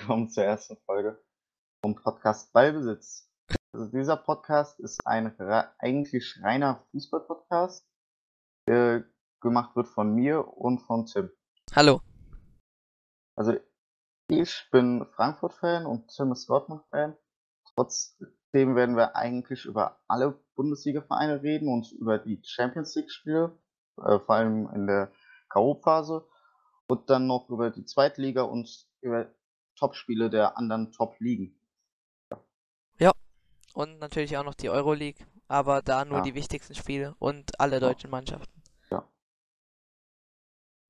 willkommen zur ersten Folge vom Podcast Ballbesitz. Also dieser Podcast ist ein eigentlich reiner Fußball-Podcast, der gemacht wird von mir und von Tim. Hallo. Also ich bin Frankfurt-Fan und Tim ist Dortmund-Fan. Trotzdem werden wir eigentlich über alle Bundesliga-Vereine reden und über die Champions League-Spiele, äh, vor allem in der K.O.-Phase und dann noch über die Zweitliga und über Top-Spiele der anderen Top-Ligen. Ja. Und natürlich auch noch die Euroleague, aber da nur Ja. die wichtigsten Spiele und alle deutschen Mannschaften. Ja.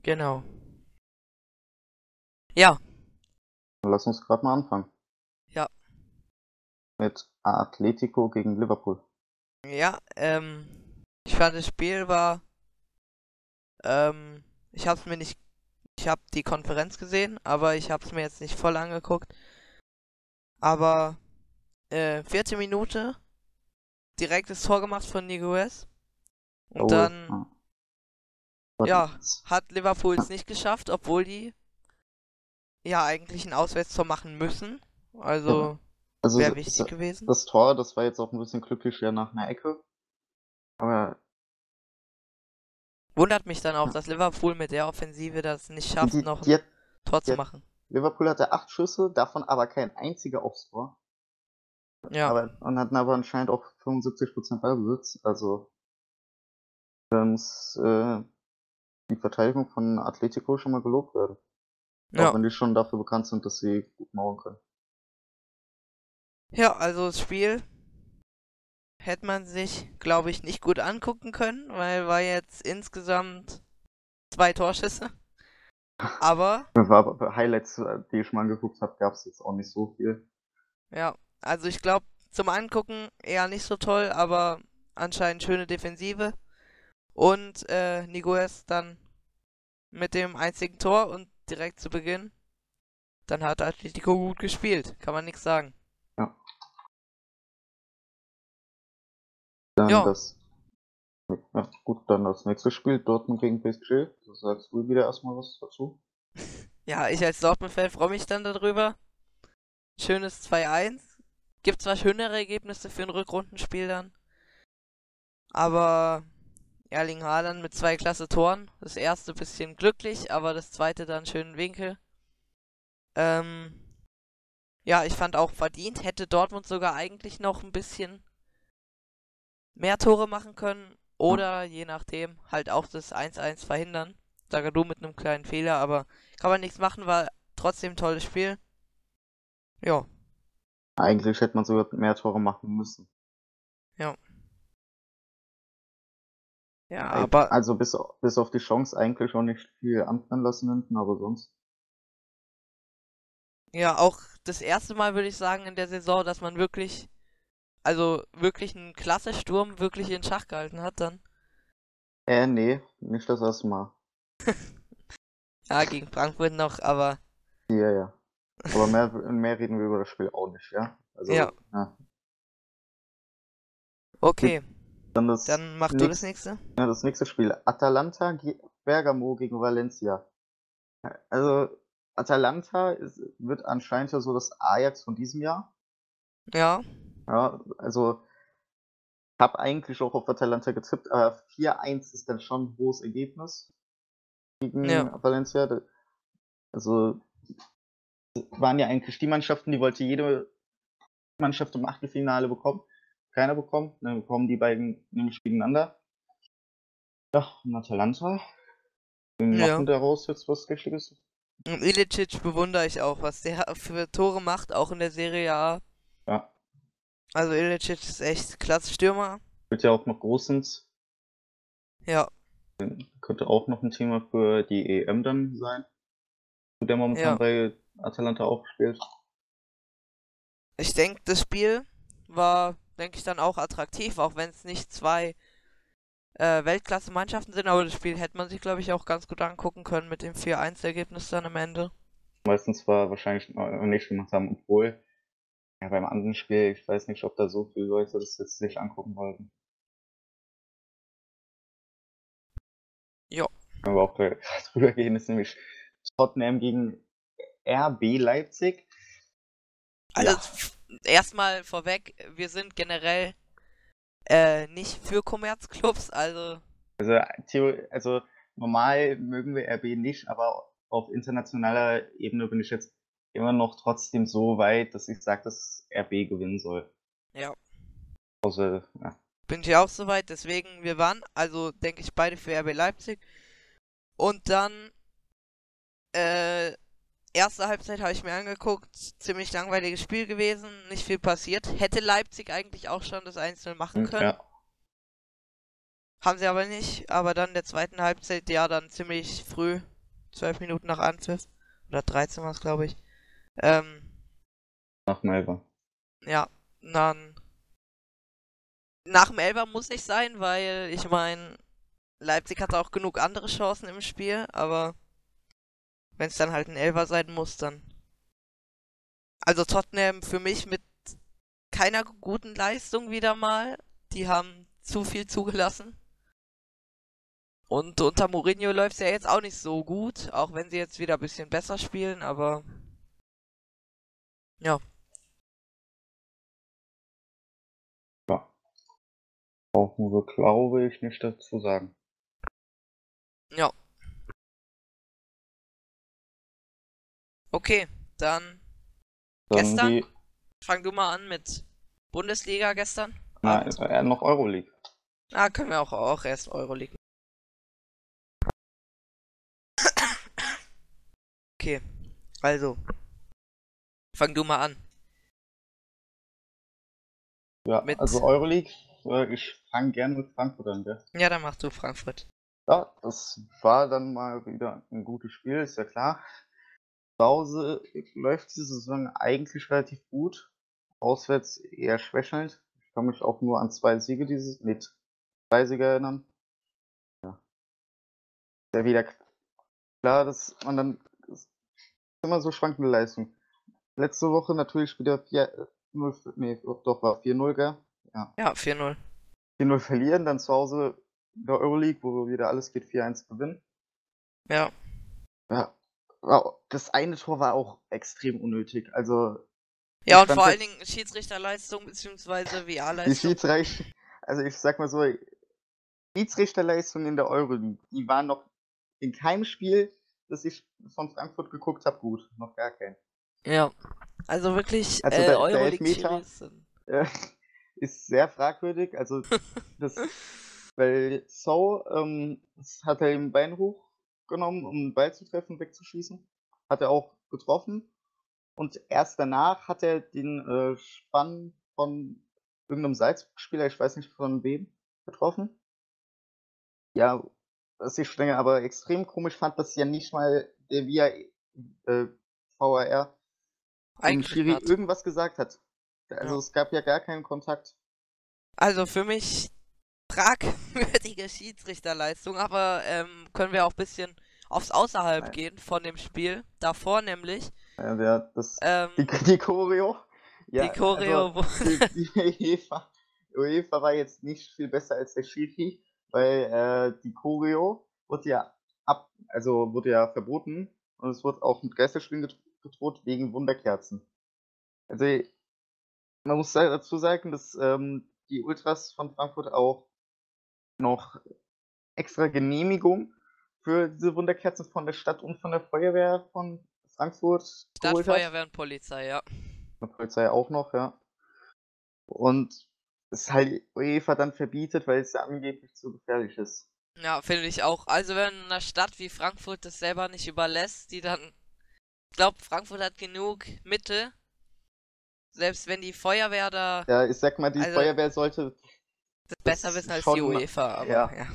Genau. Ja, Lass uns gerade mal anfangen. Ja. Mit Atletico gegen Liverpool. ja, ähm, ich fand das Spiel war, ähm, ich hab's mir nicht, ich hab die Konferenz gesehen, aber ich hab's mir jetzt nicht voll angeguckt. Aber, äh, vierte Minute, direktes Tor gemacht von Niguez. Und Oh, dann ja. ja. hat Liverpool es nicht geschafft, obwohl die ja eigentlich ein Auswärtstor machen müssen. Also Also wäre das- wichtig gewesen. das Tor, das war jetzt auch ein bisschen glücklich ja nach einer Ecke. Aber Wundert mich dann auch, dass Liverpool mit der Offensive das nicht schafft, die, noch die ein hat, Tor zu machen. Liverpool hatte acht Schüsse, davon aber kein einziger aufs Tor. Ja, Aber, und hatten aber anscheinend auch 75% Ballbesitz. Also muss äh, die Verteidigung von Atletico schon mal gelobt werden. ja. Auch wenn die schon dafür bekannt sind, dass sie gut mauern können. ja, also das Spiel hätte man sich, glaube ich, nicht gut angucken können, weil war jetzt insgesamt zwei Torschüsse. Aber War, Highlights, äh, die ich mal angeguckt habe, gab es jetzt auch nicht so viel. Ja, also ich glaube, zum Angucken eher nicht so toll, aber anscheinend schöne Defensive. Und äh, Niguez dann mit dem einzigen Tor und direkt zu Beginn. Dann hat Atletico gut gespielt, kann man nichts sagen. Dann Ja. das. Ja, gut, dann das nächste Spiel, Dortmund gegen PSG. Da sagst du wieder erstmal was dazu. Ja, ich als Dortmund-Fan freue mich dann darüber. Schönes 2-1. Gibt zwar schönere Ergebnisse für ein Rückrundenspiel dann. Aber Erling Haaland mit zwei klasse Toren. Das erste bisschen glücklich, aber das zweite dann schönen Winkel. Ähm, ja, ich fand auch verdient. Hätte Dortmund sogar eigentlich noch ein bisschen mehr Tore machen können. Oder je nachdem halt auch das 1-1 verhindern. Sagadu mit einem kleinen Fehler, aber kann man nichts machen, war trotzdem ein tolles Spiel. Ja, Eigentlich hätte man sogar mehr Tore machen müssen. ja, aber Also bis, bis auf die Chance eigentlich auch nicht viel anbrennen lassen hinten, aber sonst. ja, auch das erste Mal würde ich sagen in der Saison, dass man wirklich, also wirklich einen klasse Sturm wirklich in Schach gehalten hat dann. Äh, nee, nicht das erste Mal. Ja, gegen Frankfurt noch, aber Ja, ja. Aber mehr, mehr reden wir über das Spiel auch nicht, ja? Also, Ja. ja. okay, Dann das, dann mach du das nächste-. Ja, das nächste Spiel. Atalanta Bergamo gegen Valencia. Also, Atalanta ist, wird anscheinend ja so das Ajax von diesem Jahr. Ja, Ja, also, habe eigentlich auch auf Atalanta getippt, aber 4-1 ist dann schon ein hohes Ergebnis gegen Ja. Valencia. Also, waren ja eigentlich die Mannschaften, die wollte jede Mannschaft im Achtelfinale bekommen. Keiner bekommen. Dann bekommen die beiden nämlich gegeneinander. Ja, und Atalanta. Die Ja. machen daraus jetzt was Richtiges. und Ilicic bewundere ich auch, was der für Tore macht, auch in der Serie A. Ja. Also Ilicic ist echt klasse Stürmer. Wird ja auch noch Großens. Ja, Könnte auch noch ein Thema für die EM dann sein. Der momentan Ja. bei Atalanta auch spielt. ich denke, das Spiel war, denke ich, dann auch attraktiv, auch wenn es nicht zwei äh, Weltklasse-Mannschaften sind, aber das Spiel hätte man sich, glaube ich, auch ganz gut angucken können mit dem 4-1-Ergebnis dann am Ende. Meistens war wahrscheinlich äh, nicht gemacht haben, obwohl ja, beim anderen Spiel, ich weiß nicht, ob da so viele Leute das jetzt sich angucken wollten. Ja. Können wir auch gleich drüber gehen, ist nämlich Tottenham gegen RB Leipzig. Also Ja. erstmal vorweg, wir sind generell äh, nicht für Kommerzclubs, also Also, also normal mögen wir RB nicht, aber auf internationaler Ebene bin ich jetzt immer noch trotzdem so weit, dass ich sage, dass RB gewinnen soll. ja, Also, ja. bin ich auch soweit. Deswegen, wir waren, also denke ich, beide für RB Leipzig. Und dann, äh, erste Halbzeit habe ich mir angeguckt, ziemlich langweiliges Spiel gewesen, nicht viel passiert. Hätte Leipzig eigentlich auch schon das Einzelne machen können. ja. Haben sie aber nicht. Aber dann der zweiten Halbzeit, ja, dann ziemlich früh, zwölf Minuten nach Anpfiff. Oder 13 war es, glaube ich. Ähm, Nach Melba. ja, dann. Nach dem Elfer muss nicht sein, weil ich meine, Leipzig hatte auch genug andere Chancen im Spiel, aber wenn es dann halt ein Elfer sein muss, dann. Also Tottenham für mich mit keiner guten Leistung wieder mal. Die haben zu viel zugelassen. Und unter Mourinho läuft es ja jetzt auch nicht so gut, auch wenn sie jetzt wieder ein bisschen besser spielen, aber ja. Ja. Brauchen wir, glaube ich, nicht dazu sagen. Ja. Okay, dann Dann Gestern? die, fang du mal an mit Bundesliga gestern. Abend. äh, noch Euroleague. Ah, können wir auch, auch erst Euroleague. Okay, also. Fang du mal an. Ja, Mit- also Euroleague, äh, ich fange gerne mit Frankfurt an, gell? Ja, dann machst du Frankfurt. Ja, das war dann mal wieder ein gutes Spiel, ist ja klar. Zu Hause läuft die Saison eigentlich relativ gut. Auswärts eher schwächelnd. Ich kann mich auch nur an zwei Siege dieses, mit drei Siege erinnern. Ja. Ist ja wieder klar, dass man dann das ist immer so schwankende Leistung. Letzte Woche natürlich wieder 4-0, für- nee, doch war 4-0, gell? Ja. Ja, 4-0. 4-0 verlieren, dann zu Hause in der Euroleague, wo wieder alles geht, 4-1 gewinnen. Ja. Ja. Das eine Tor war auch extrem unnötig. Also Ja, und vor allen Dingen Schiedsrichterleistung bzw. die VR-Leistung. Schiedsrichter, also ich sag mal so, Schiedsrichterleistung in der Euroleague, die waren noch in keinem Spiel, das ich von Frankfurt geguckt habe, gut. Noch gar kein. Ja. Also wirklich, Also äh, der- der Elfmeter- Series sind- Äh, ist sehr fragwürdig. Also das, weil So ähm, das hat er den Bein hochgenommen, um den Ball zu treffen, wegzuschießen. Hat er auch getroffen. Und erst danach hat er den äh, Spann von irgendeinem Salzburg-Spieler, ich weiß nicht von wem, getroffen. Ja, was ich strenge, aber extrem komisch fand, dass ja nicht mal der VIA, äh, VAR Eigentlich Schiri hat. irgendwas gesagt hat. Also Ja. es gab ja gar keinen Kontakt. Also für mich fragwürdige Schiedsrichterleistung, aber ähm, können wir auch ein bisschen aufs Außerhalb Nein. gehen von dem Spiel. Davor nämlich. Ja, der, das, Ähm, die, die Choreo. Ja, die Choreo. Also, die, die UEFA, UEFA war jetzt nicht viel besser als der Schiri, weil äh, die Choreo wurde ja ab, also wurde ja verboten und es wurde auch mit Geisterspielen gedroht wegen Wunderkerzen. Also man muss da- dazu sagen, dass ähm, die Ultras von Frankfurt auch noch extra Genehmigung für diese Wunderkerzen von der Stadt und von der Feuerwehr von Frankfurt Stadt, geholt hat. Feuerwehr und Polizei, ja. Der Polizei auch noch, ja. Und es halt UEFA dann verbietet, weil es ja angeblich zu gefährlich ist. Ja, finde ich auch. Also wenn eine Stadt wie Frankfurt das selber nicht überlässt, die dann. Ich glaube, Frankfurt hat genug Mittel. Selbst wenn die Feuerwehr da Ja, ich sag mal, die Also- Feuerwehr sollte. das besser wissen als die UEFA, aber ja. ja.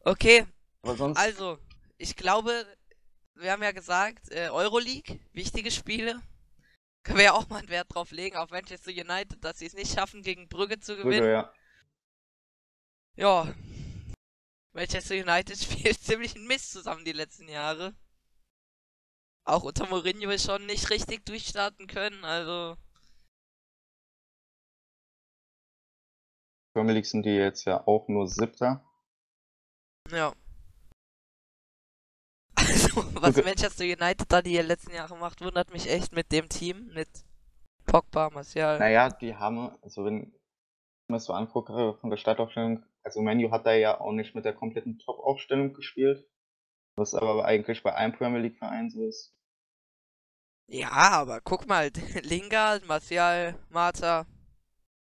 Okay, Aber sonst. Also, ich glaube, wir haben ja gesagt, äh, Euroleague, wichtige Spiele. Können wir ja auch mal einen Wert drauf legen, auf Manchester United, dass sie es nicht schaffen, gegen Brügge zu Brügge, gewinnen. ja. Ja. Manchester United spielt ziemlich einen Mist zusammen die letzten Jahre. Auch unter Mourinho schon nicht richtig durchstarten können, also. Premier League sind die jetzt ja auch nur Siebter. Ja. Also, was Okay. Manchester United da die letzten Jahre macht, wundert mich echt mit dem Team, mit Pogba, Martial. Naja, die haben, also wenn ich mir das so angucke von der Startaufstellung, also Menu hat da ja auch nicht mit der kompletten Top-Aufstellung gespielt. Was aber eigentlich bei einem Premier League-Verein so ist. Ja, aber guck mal, Lingard, Martial, Marta,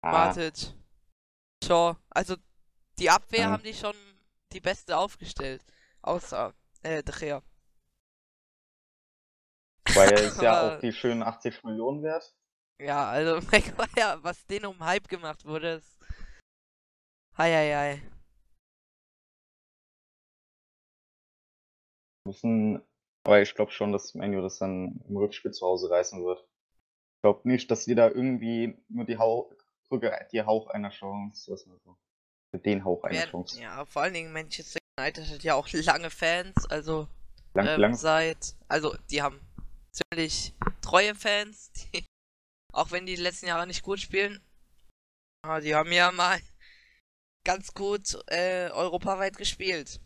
Ah, Matic, Shaw. Also, die Abwehr Mhm. haben die schon die beste aufgestellt. Außer, äh, De Gea. weil er ist ja auch die schönen 80 Millionen wert. Ja, also, Maguire, was den um Hype gemacht wurde, ist. Heieiei. Müssen, aber ich glaube schon, dass Menu das dann im Rückspiel zu Hause reißen wird. Ich glaube nicht, dass die da irgendwie nur die Hauch, die Hauch einer Chance, was man so. Den Hauch einer Chance. Ja, vor allen Dingen Manchester United hat ja auch lange Fans, also Lang, ähm, lang, seit, also die haben ziemlich treue Fans, die, auch wenn die die letzten Jahre nicht gut spielen, aber die haben ja mal ganz gut äh, europaweit gespielt.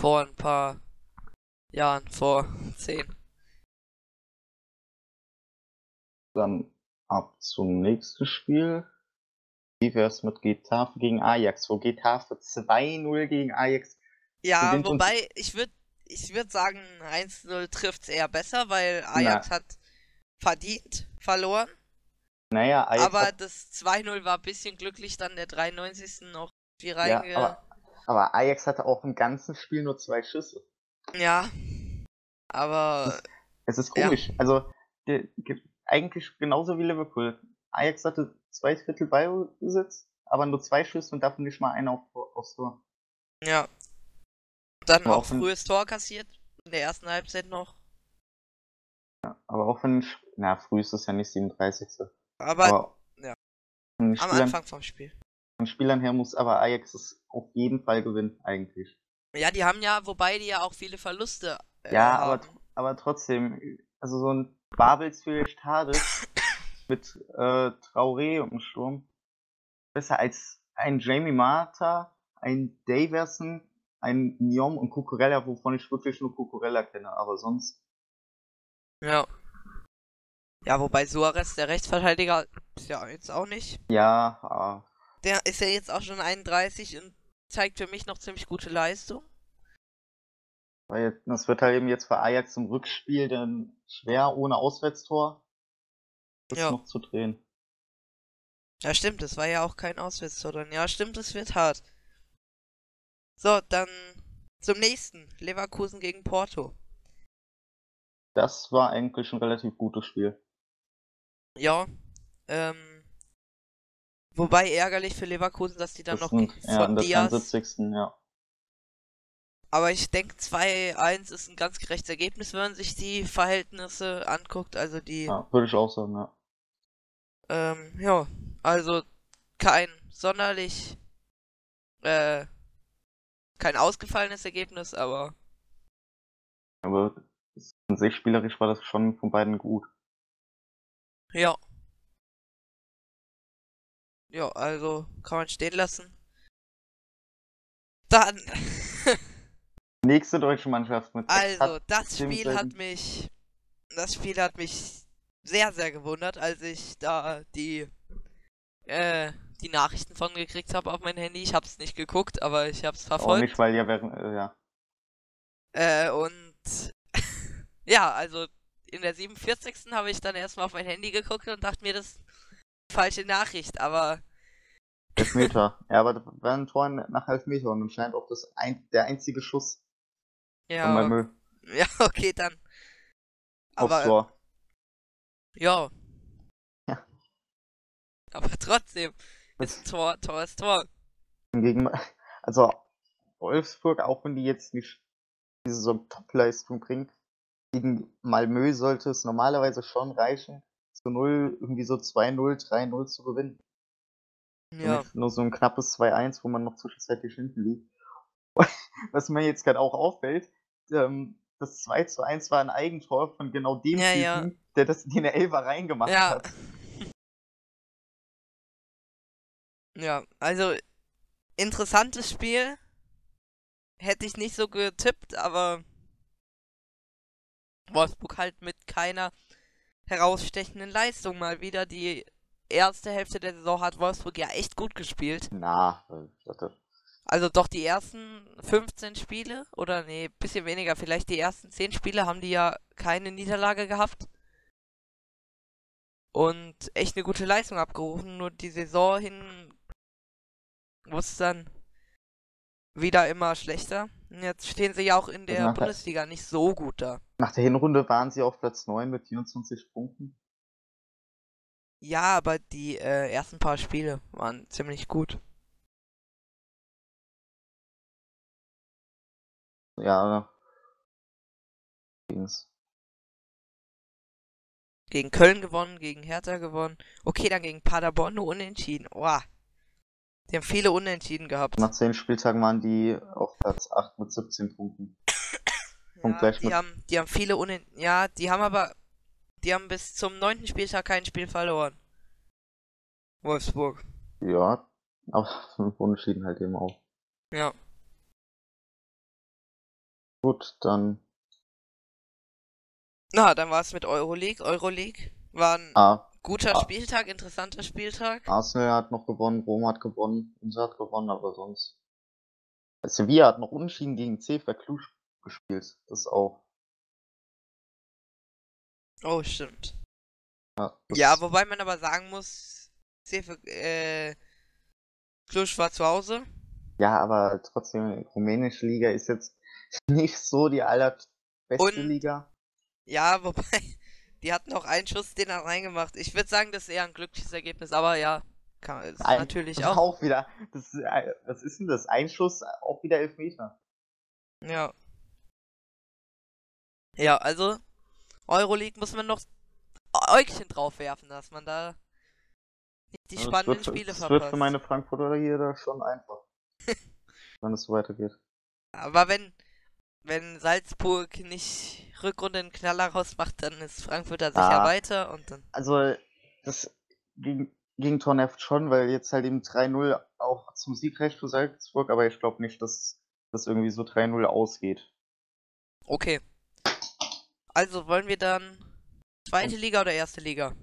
Vor ein paar Jahren, vor zehn. Dann ab zum nächsten Spiel. Wie wär's mit Getafe gegen Ajax? Wo Getafe 2-0 gegen Ajax. Ja, wobei ich würde ich würd sagen, 1-0 trifft's eher besser, weil Ajax hat verdient verloren. Naja, Ajax aber das 2-0 war ein bisschen glücklich, dann der 93. noch viel ja, reinge... aber, Ajax hatte auch im ganzen Spiel nur zwei Schüsse. Ja. Aber Es ist Ja. komisch. Also, der, ge- eigentlich genauso wie Liverpool. Ajax hatte zwei Drittel Ballbesitz, aber nur zwei Schüsse und davon nicht mal einer auf, aufs Tor. ja. Dann Aber auch frühes Tor kassiert. In der ersten Halbzeit noch. Aber auch wenn, na, früh ist es ja nicht 37. Aber aber ja. am Anfang vom Spiel. Von Spielern her muss aber Ajax es auf jeden Fall gewinnen, eigentlich. Ja, die haben ja, wobei die ja auch viele Verluste äh, Ja, aber, aber trotzdem, also so ein Babels vielleicht Hades mit äh, Traoré im Sturm besser als ein Jamie Marta, ein Daverson, ein Niom und Cucurella, wovon ich wirklich nur Cucurella kenne, aber sonst Ja. Ja, wobei Suarez, der Rechtsverteidiger, ist ja jetzt auch nicht. ja, ah, Der ist ja jetzt auch schon 31 und zeigt für mich noch ziemlich gute Leistung. weil das wird halt eben jetzt für Ajax im Rückspiel dann schwer ohne Auswärtstor das Ja. noch zu drehen. Ja, stimmt, das war ja auch kein Auswärtstor dann. Ja, stimmt, es wird hart. So, dann zum nächsten. Leverkusen gegen Porto. Das war eigentlich ein relativ gutes Spiel. Ja, ähm. Wobei ärgerlich für Leverkusen, dass die dann Das noch sind, ja, von der Diaz. 73. ja. Aber ich denke, 2-1 ist ein ganz gerechtes Ergebnis, wenn man sich die Verhältnisse anguckt. Also die, ja, würde ich auch sagen, ja. ähm, ja, also kein sonderlich, äh, kein ausgefallenes Ergebnis, aber Aber an sich spielerisch war das schon von beiden gut. ja. Ja, also kann man stehen lassen. Dann, Nächste deutsche Mannschaft mit also das Spiel hat mich, das Spiel hat mich sehr, sehr gewundert, als ich da die, äh, die Nachrichten von gekriegt habe auf mein Handy. Ich hab's nicht geguckt, aber ich hab's auch verfolgt. nicht, weil ja während, äh, ja. Äh, und ja, also in der 47. habe ich dann erstmal auf mein Handy geguckt und dachte mir, das falsche Nachricht, aber Elfmeter. ja, aber das war ein Tor nach Elfmeter und anscheinend auch das ein, der einzige Schuss von ja, Malmö ja, okay, dann. aufs Aber Tor. ja. Ja. Aber trotzdem ist Tor, Tor ist Tor. Gegen, also Wolfsburg, auch wenn die jetzt nicht diese so Top-Leistung bringt, gegen Malmö sollte es normalerweise schon reichen, zu 0, irgendwie so 2-0, 3-0 zu gewinnen. Ja. Nur so ein knappes 2-1, wo man noch zwischenzeitlich hinten liegt. Was mir jetzt gerade auch auffällt, ähm, das 2 zu 1 war ein Eigentor von genau dem Ja, Typen, ja. der das den der Elfer reingemacht Ja. hat. Ja, also interessantes Spiel. Hätte ich nicht so getippt, aber Wolfsburg halt mit keiner herausstechenden Leistung mal wieder. Die erste Hälfte der Saison hat Wolfsburg ja echt gut gespielt. Na, ich dachte, Also doch die ersten 15 Spiele oder nee, bisschen weniger, vielleicht die ersten 10 Spiele haben die ja keine Niederlage gehabt. Und echt eine gute Leistung abgerufen. Nur die Saison hin wurde es dann wieder immer schlechter. Jetzt stehen sie ja auch in der nachher- Bundesliga nicht so gut da. nach der Hinrunde waren sie auf Platz 9 mit 24 Punkten. Ja, aber die äh, ersten paar Spiele waren ziemlich gut. Ja, ging's. Gegen Köln gewonnen, gegen Hertha gewonnen. Okay, dann gegen Paderborn nur unentschieden. Oha. Die haben viele Unentschieden gehabt. Nach 10 Spieltagen waren die auf Platz 8 mit 17 Punkten. und Ja, die haben, die haben viele Unen... Ja, die haben aber... Die haben bis zum neunten Spieltag kein Spiel verloren. Wolfsburg. Ja, aber 5 Unentschieden halt eben auch. Ja. Gut, dann Na, dann war es mit Euroleague. Euroleague war ein ah, guter ah. Spieltag, interessanter Spieltag. Arsenal hat noch gewonnen, Rom hat gewonnen, Inter hat gewonnen, aber sonst. Sevilla hat noch unentschieden gegen CFR Cluj gespielt. Das auch. Oh, stimmt. Ja, Ja, wobei man aber sagen muss, CF, äh, Cluj war zu Hause. ja, aber trotzdem, rumänische Liga ist jetzt nicht so die allerbeste Und- Liga. Ja, wobei, die hatten auch einen Schuss, den er reingemacht. Ich würde sagen, das ist eher ein glückliches Ergebnis, aber ja, kann, ist Ein- natürlich auch. auch. wieder. Das, ist, äh, was ist denn das? Ein Schuss, auch wieder Elfmeter. Ja. Ja, also, Euroleague muss man noch Äugchen drauf werfen, dass man da nicht die Also, spannenden wird, Spiele es verpasst. wird für meine Frankfurter hier schon einfach. wenn es so weitergeht. Aber wenn, wenn Salzburg nicht Rückrunde einen Knaller rausmacht, dann ist Frankfurt da sicher Ah. weiter und dann. Also, das ging, Torneft schon, weil jetzt halt eben 3-0 auch zum Sieg reicht für Salzburg, aber ich glaube nicht, dass das irgendwie so 3-0 ausgeht. Okay. Also wollen wir dann zweite Liga oder erste Liga?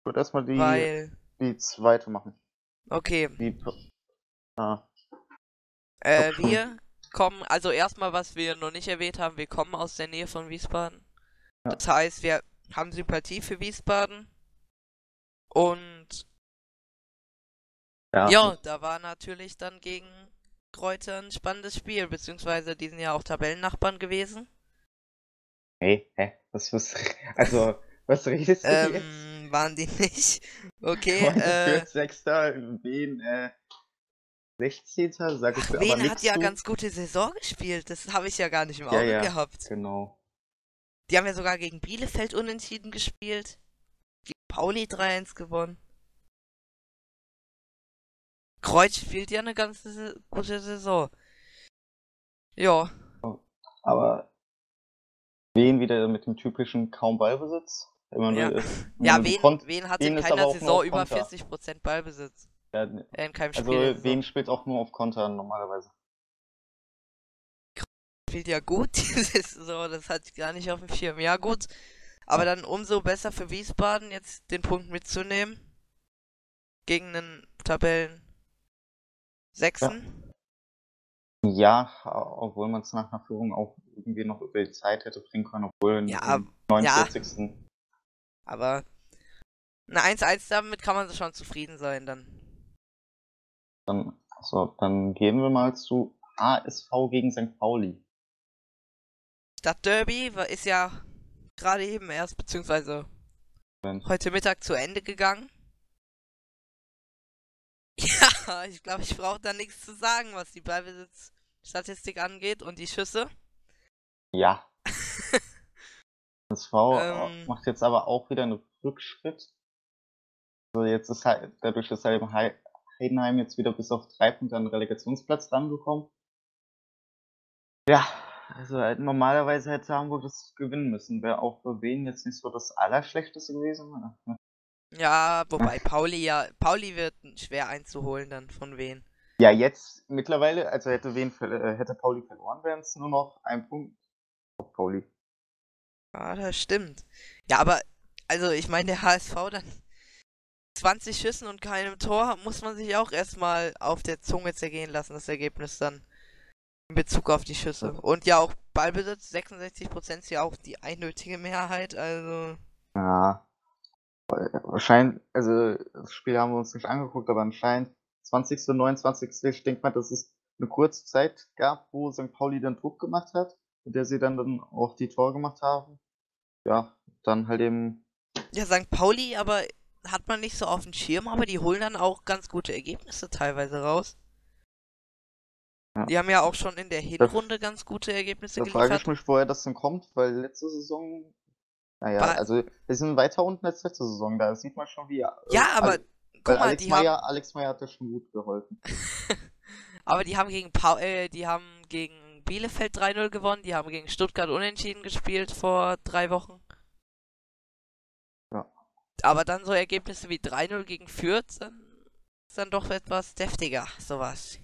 Ich würde erstmal die, Weil. die zweite machen. Okay. Die, ah, Äh, wir kommen, also erstmal, was wir noch nicht erwähnt haben, wir kommen aus der Nähe von Wiesbaden. Ja. Das heißt, wir haben Sympathie für Wiesbaden. Und ja, ja, da war natürlich dann gegen Kräuter ein spannendes Spiel, beziehungsweise die sind ja auch Tabellennachbarn gewesen. Hey, hä? Was, was, also, was redest du jetzt? Ähm, waren die nicht? Okay, äh, Sechster, wen, äh, 16. Sag ich ach, Wen hat ja zu. ganz gute Saison gespielt? Das habe ich ja gar nicht im Ja, Auge ja. gehabt. Genau. Die haben ja sogar gegen Bielefeld unentschieden gespielt. Gegen Pauli 3-1 gewonnen. Kreuz spielt ja eine ganz gute Saison. Ja, Aber wen wieder mit dem typischen kaum Ballbesitz? Immer Ja. ja nur die wen, wen hat in keiner Saison über Konter. 40% Ballbesitz? Ja, Äh, in keinem Spiel. also der Saison. wen spielt auch nur auf Konter normalerweise? spielt ja gut diese Saison, das hatte ich gar nicht auf dem Schirm. Ja, gut. Aber dann umso besser für Wiesbaden, jetzt den Punkt mitzunehmen. Gegen einen Tabellen Sechsten. Ja, obwohl man es nach einer Führung auch irgendwie noch über die Zeit hätte bringen können, obwohl Ja, im 49. Aber eine 1-1 damit kann man schon zufrieden sein dann. Dann, so, dann gehen wir mal zu ASV gegen St. Pauli. Stadtderby ist ja gerade eben erst, beziehungsweise Wenn- heute Mittag zu Ende gegangen. Ja, ich glaube, ich brauche da nichts zu sagen, was die Ballbesitzstatistik angeht und die Schüsse. Ja. ASV Ähm. macht jetzt aber auch wieder einen Rückschritt. Also jetzt ist halt, dadurch ist halt eben Heidenheim jetzt wieder bis auf drei Punkte an den Relegationsplatz rangekommen. Ja, also halt normalerweise hätte Hamburg das gewinnen müssen. Wäre auch für wen jetzt nicht so das Allerschlechteste gewesen. Ja, wobei Pauli ja, Pauli wird schwer einzuholen dann von wen. Ja, jetzt mittlerweile, also hätte wen, äh, hätte Pauli verloren, wären es nur noch ein Punkt auf Pauli. Ja, das stimmt. Ja, aber, also ich meine, der HSV dann 20 Schüssen und keinem Tor, muss man sich auch erstmal auf der Zunge zergehen lassen, das Ergebnis dann. In Bezug auf die Schüsse. Und ja, auch Ballbesitz, 66% ist ja auch die eindeutige Mehrheit, also. Ja. Wahrscheinlich, also das Spiel haben wir uns nicht angeguckt, aber anscheinend 20. und 29. Ich denke mal, dass es eine kurze Zeit gab, wo St. Pauli dann Druck gemacht hat, in der sie dann, dann auch die Tore gemacht haben. Ja, dann halt eben. Ja, St. Pauli, aber hat man nicht so auf dem Schirm, aber die holen dann auch ganz gute Ergebnisse teilweise raus. Ja. Die haben ja auch schon in der Hinrunde ganz gute Ergebnisse Da geliefert. frage ich mich, woher das denn kommt, weil letzte Saison, naja, War- also wir sind weiter unten als letzte Saison, da sieht man schon wie. Ja, aber also, guck mal, Alex die haben, Meyer, Alex Meyer hat ja schon gut geholfen. aber die haben gegen Pau äh, die haben gegen Bielefeld 3-0 gewonnen, die haben gegen Stuttgart unentschieden gespielt vor drei Wochen. Aber dann so Ergebnisse wie 3-0 gegen Fürth, dann ist dann doch etwas deftiger, sowas.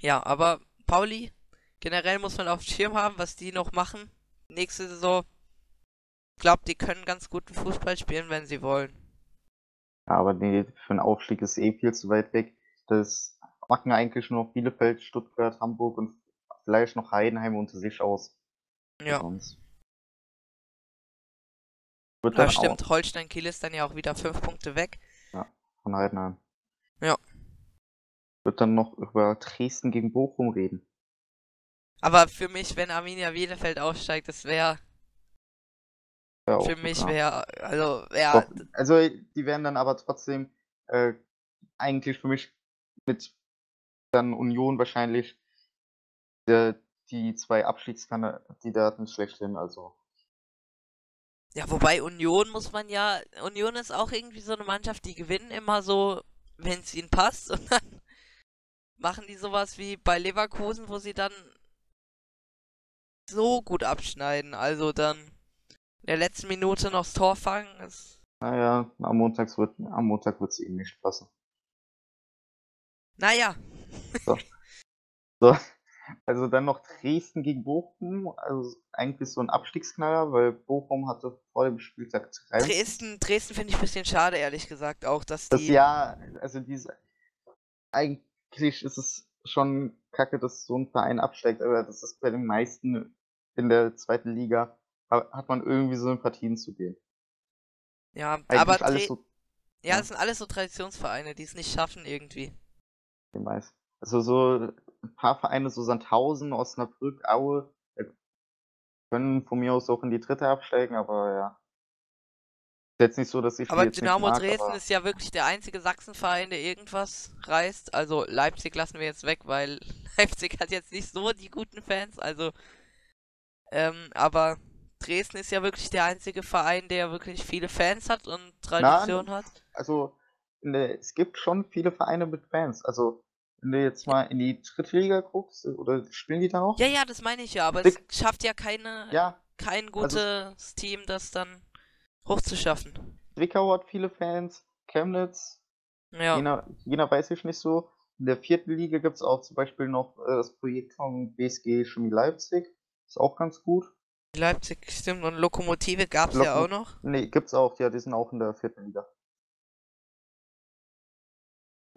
Ja, aber Pauli, generell muss man auf dem Schirm haben, was die noch machen. Nächste Saison, glaubt, die können ganz guten Fußball spielen, wenn sie wollen. Ja, aber nee, für einen Aufstieg ist eh viel zu weit weg. Das machen eigentlich nur noch Bielefeld, Stuttgart, Hamburg und vielleicht noch Heidenheim unter sich aus. Ja, Sonst. Wird dann das auch stimmt. Holstein Kiel ist dann ja auch wieder fünf Punkte weg. von Heidenheim. Ja. Wird dann noch über Dresden gegen Bochum reden. Aber für mich, wenn Arminia Bielefeld aufsteigt, das wäre, Ja, für mich ja. wäre, also, ja, also die werden dann aber trotzdem äh, eigentlich für mich mit dann Union wahrscheinlich äh, die zwei Abstiegskandidaten schlechthin. Also Ja, wobei Union muss man ja, Union ist auch irgendwie so eine Mannschaft, die gewinnen immer so, wenn es ihnen passt und dann machen die sowas wie bei Leverkusen, wo sie dann so gut abschneiden. Also dann in der letzten Minute noch das Tor fangen. Ist, naja, am Montag wird am Montag wird es ihnen nicht passen. naja, So, also dann noch Dresden gegen Bochum, also eigentlich so ein Abstiegsknaller, weil Bochum hatte vor dem Spieltag drei. Dresden, Dresden finde ich ein bisschen schade, ehrlich gesagt, auch, dass Das die. Jahr, also diese, eigentlich ist es schon kacke, dass so ein Verein absteigt, aber das ist bei den meisten in der zweiten Liga, ha- hat man irgendwie Sympathien zu denen. Ja, Eigentlich aber alles so ja, ja. das sind alles so Traditionsvereine, die es nicht schaffen irgendwie. die meisten. Also so ein paar Vereine, so Sandhausen, Osnabrück, Aue, können von mir aus auch in die dritte absteigen, aber ja. Ist jetzt nicht so, dass ich Aber Dynamo mag, Dresden aber ist ja wirklich der einzige Sachsenverein, der irgendwas reißt. Also Leipzig lassen wir jetzt weg, weil Leipzig hat jetzt nicht so die guten Fans. Also, ähm, aber Dresden ist ja wirklich der einzige Verein, der wirklich viele Fans hat und Tradition hat. also der, es gibt schon viele Vereine mit Fans. Also wenn du jetzt mal in die dritte Liga guckst, oder spielen die da noch? Ja, ja, das meine ich ja, aber Dick- es schafft ja keine, Ja, kein also- gutes Team, das dann hochzuschaffen. Zwickau hat viele Fans, Chemnitz, Ja, Jena, Jena weiß ich nicht so. In der vierten Liga gibt es auch zum Beispiel noch äh, das Projekt von BSG Chemie Leipzig. Ist auch ganz gut. Leipzig stimmt und Lokomotive gab es ja Lokomo- auch noch. Nee, gibt's auch, ja, die sind auch in der vierten Liga.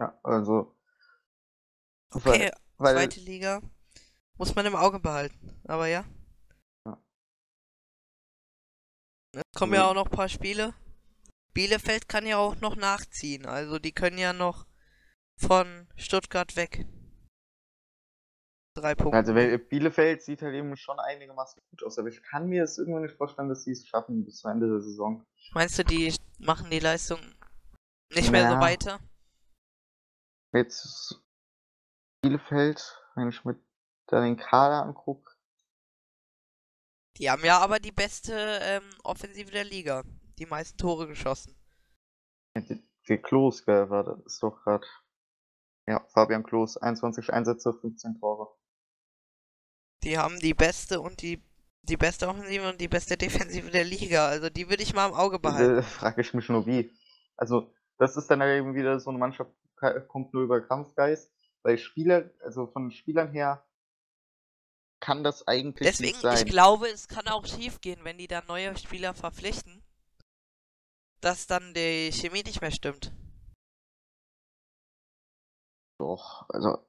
Ja, also. Okay, weil, weil zweite Liga. Muss man im Auge behalten. Aber ja. Ja. Es kommen ja auch noch ein paar Spiele. Bielefeld kann ja auch noch nachziehen. Also die können ja noch von Stuttgart weg. Drei Punkte. also Bielefeld sieht halt eben schon einigermaßen gut aus, aber ich kann mir es irgendwann nicht vorstellen, dass sie es schaffen bis zum Ende der Saison. Meinst du, die machen die Leistung nicht mehr so Ja. weiter? Jetzt Bielefeld, wenn ich mir da den Kader angucke, Die haben ja aber die beste ähm, Offensive der Liga. Die meisten Tore geschossen. der Klos, gell, war das ist doch gerade. Ja, Fabian Klos, 21 Einsätze, 15 Tore. Die haben die beste und die, die beste Offensive und die beste Defensive der Liga. Also die würde ich mal im Auge behalten. Da frage ich mich nur wie. Also, das ist dann eben wieder so eine Mannschaft, ka- kommt nur über Kampfgeist, weil Spieler, also von den Spielern her, kann das eigentlich Deswegen, nicht sein. ich glaube, es kann auch schief gehen, wenn die dann neue Spieler verpflichten, dass dann die Chemie nicht mehr stimmt. Doch, also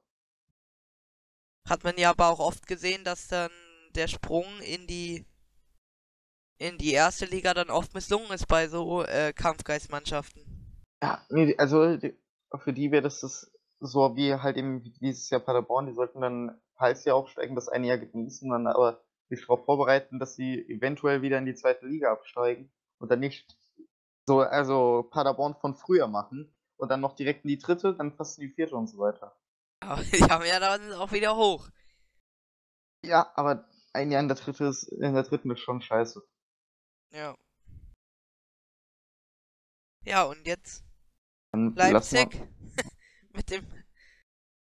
Hat man ja aber auch oft gesehen, dass dann der Sprung in die in die erste Liga dann oft misslungen ist bei so äh, Kampfgeistmannschaften. Ja, nee, also für die wäre das, das so wie halt eben wie dieses Jahr Paderborn, die sollten dann, falls sie aufsteigen, das eine Jahr genießen, dann aber sich darauf vorbereiten, dass sie eventuell wieder in die zweite Liga absteigen und dann nicht so, also Paderborn von früher machen und dann noch direkt in die dritte, dann fast in die vierte und so weiter. Aber die haben ja dann auch wieder hoch. Ja, aber ein Jahr in der dritte ist, in der dritten ist schon scheiße. Ja. Ja, und jetzt Dann Leipzig mit dem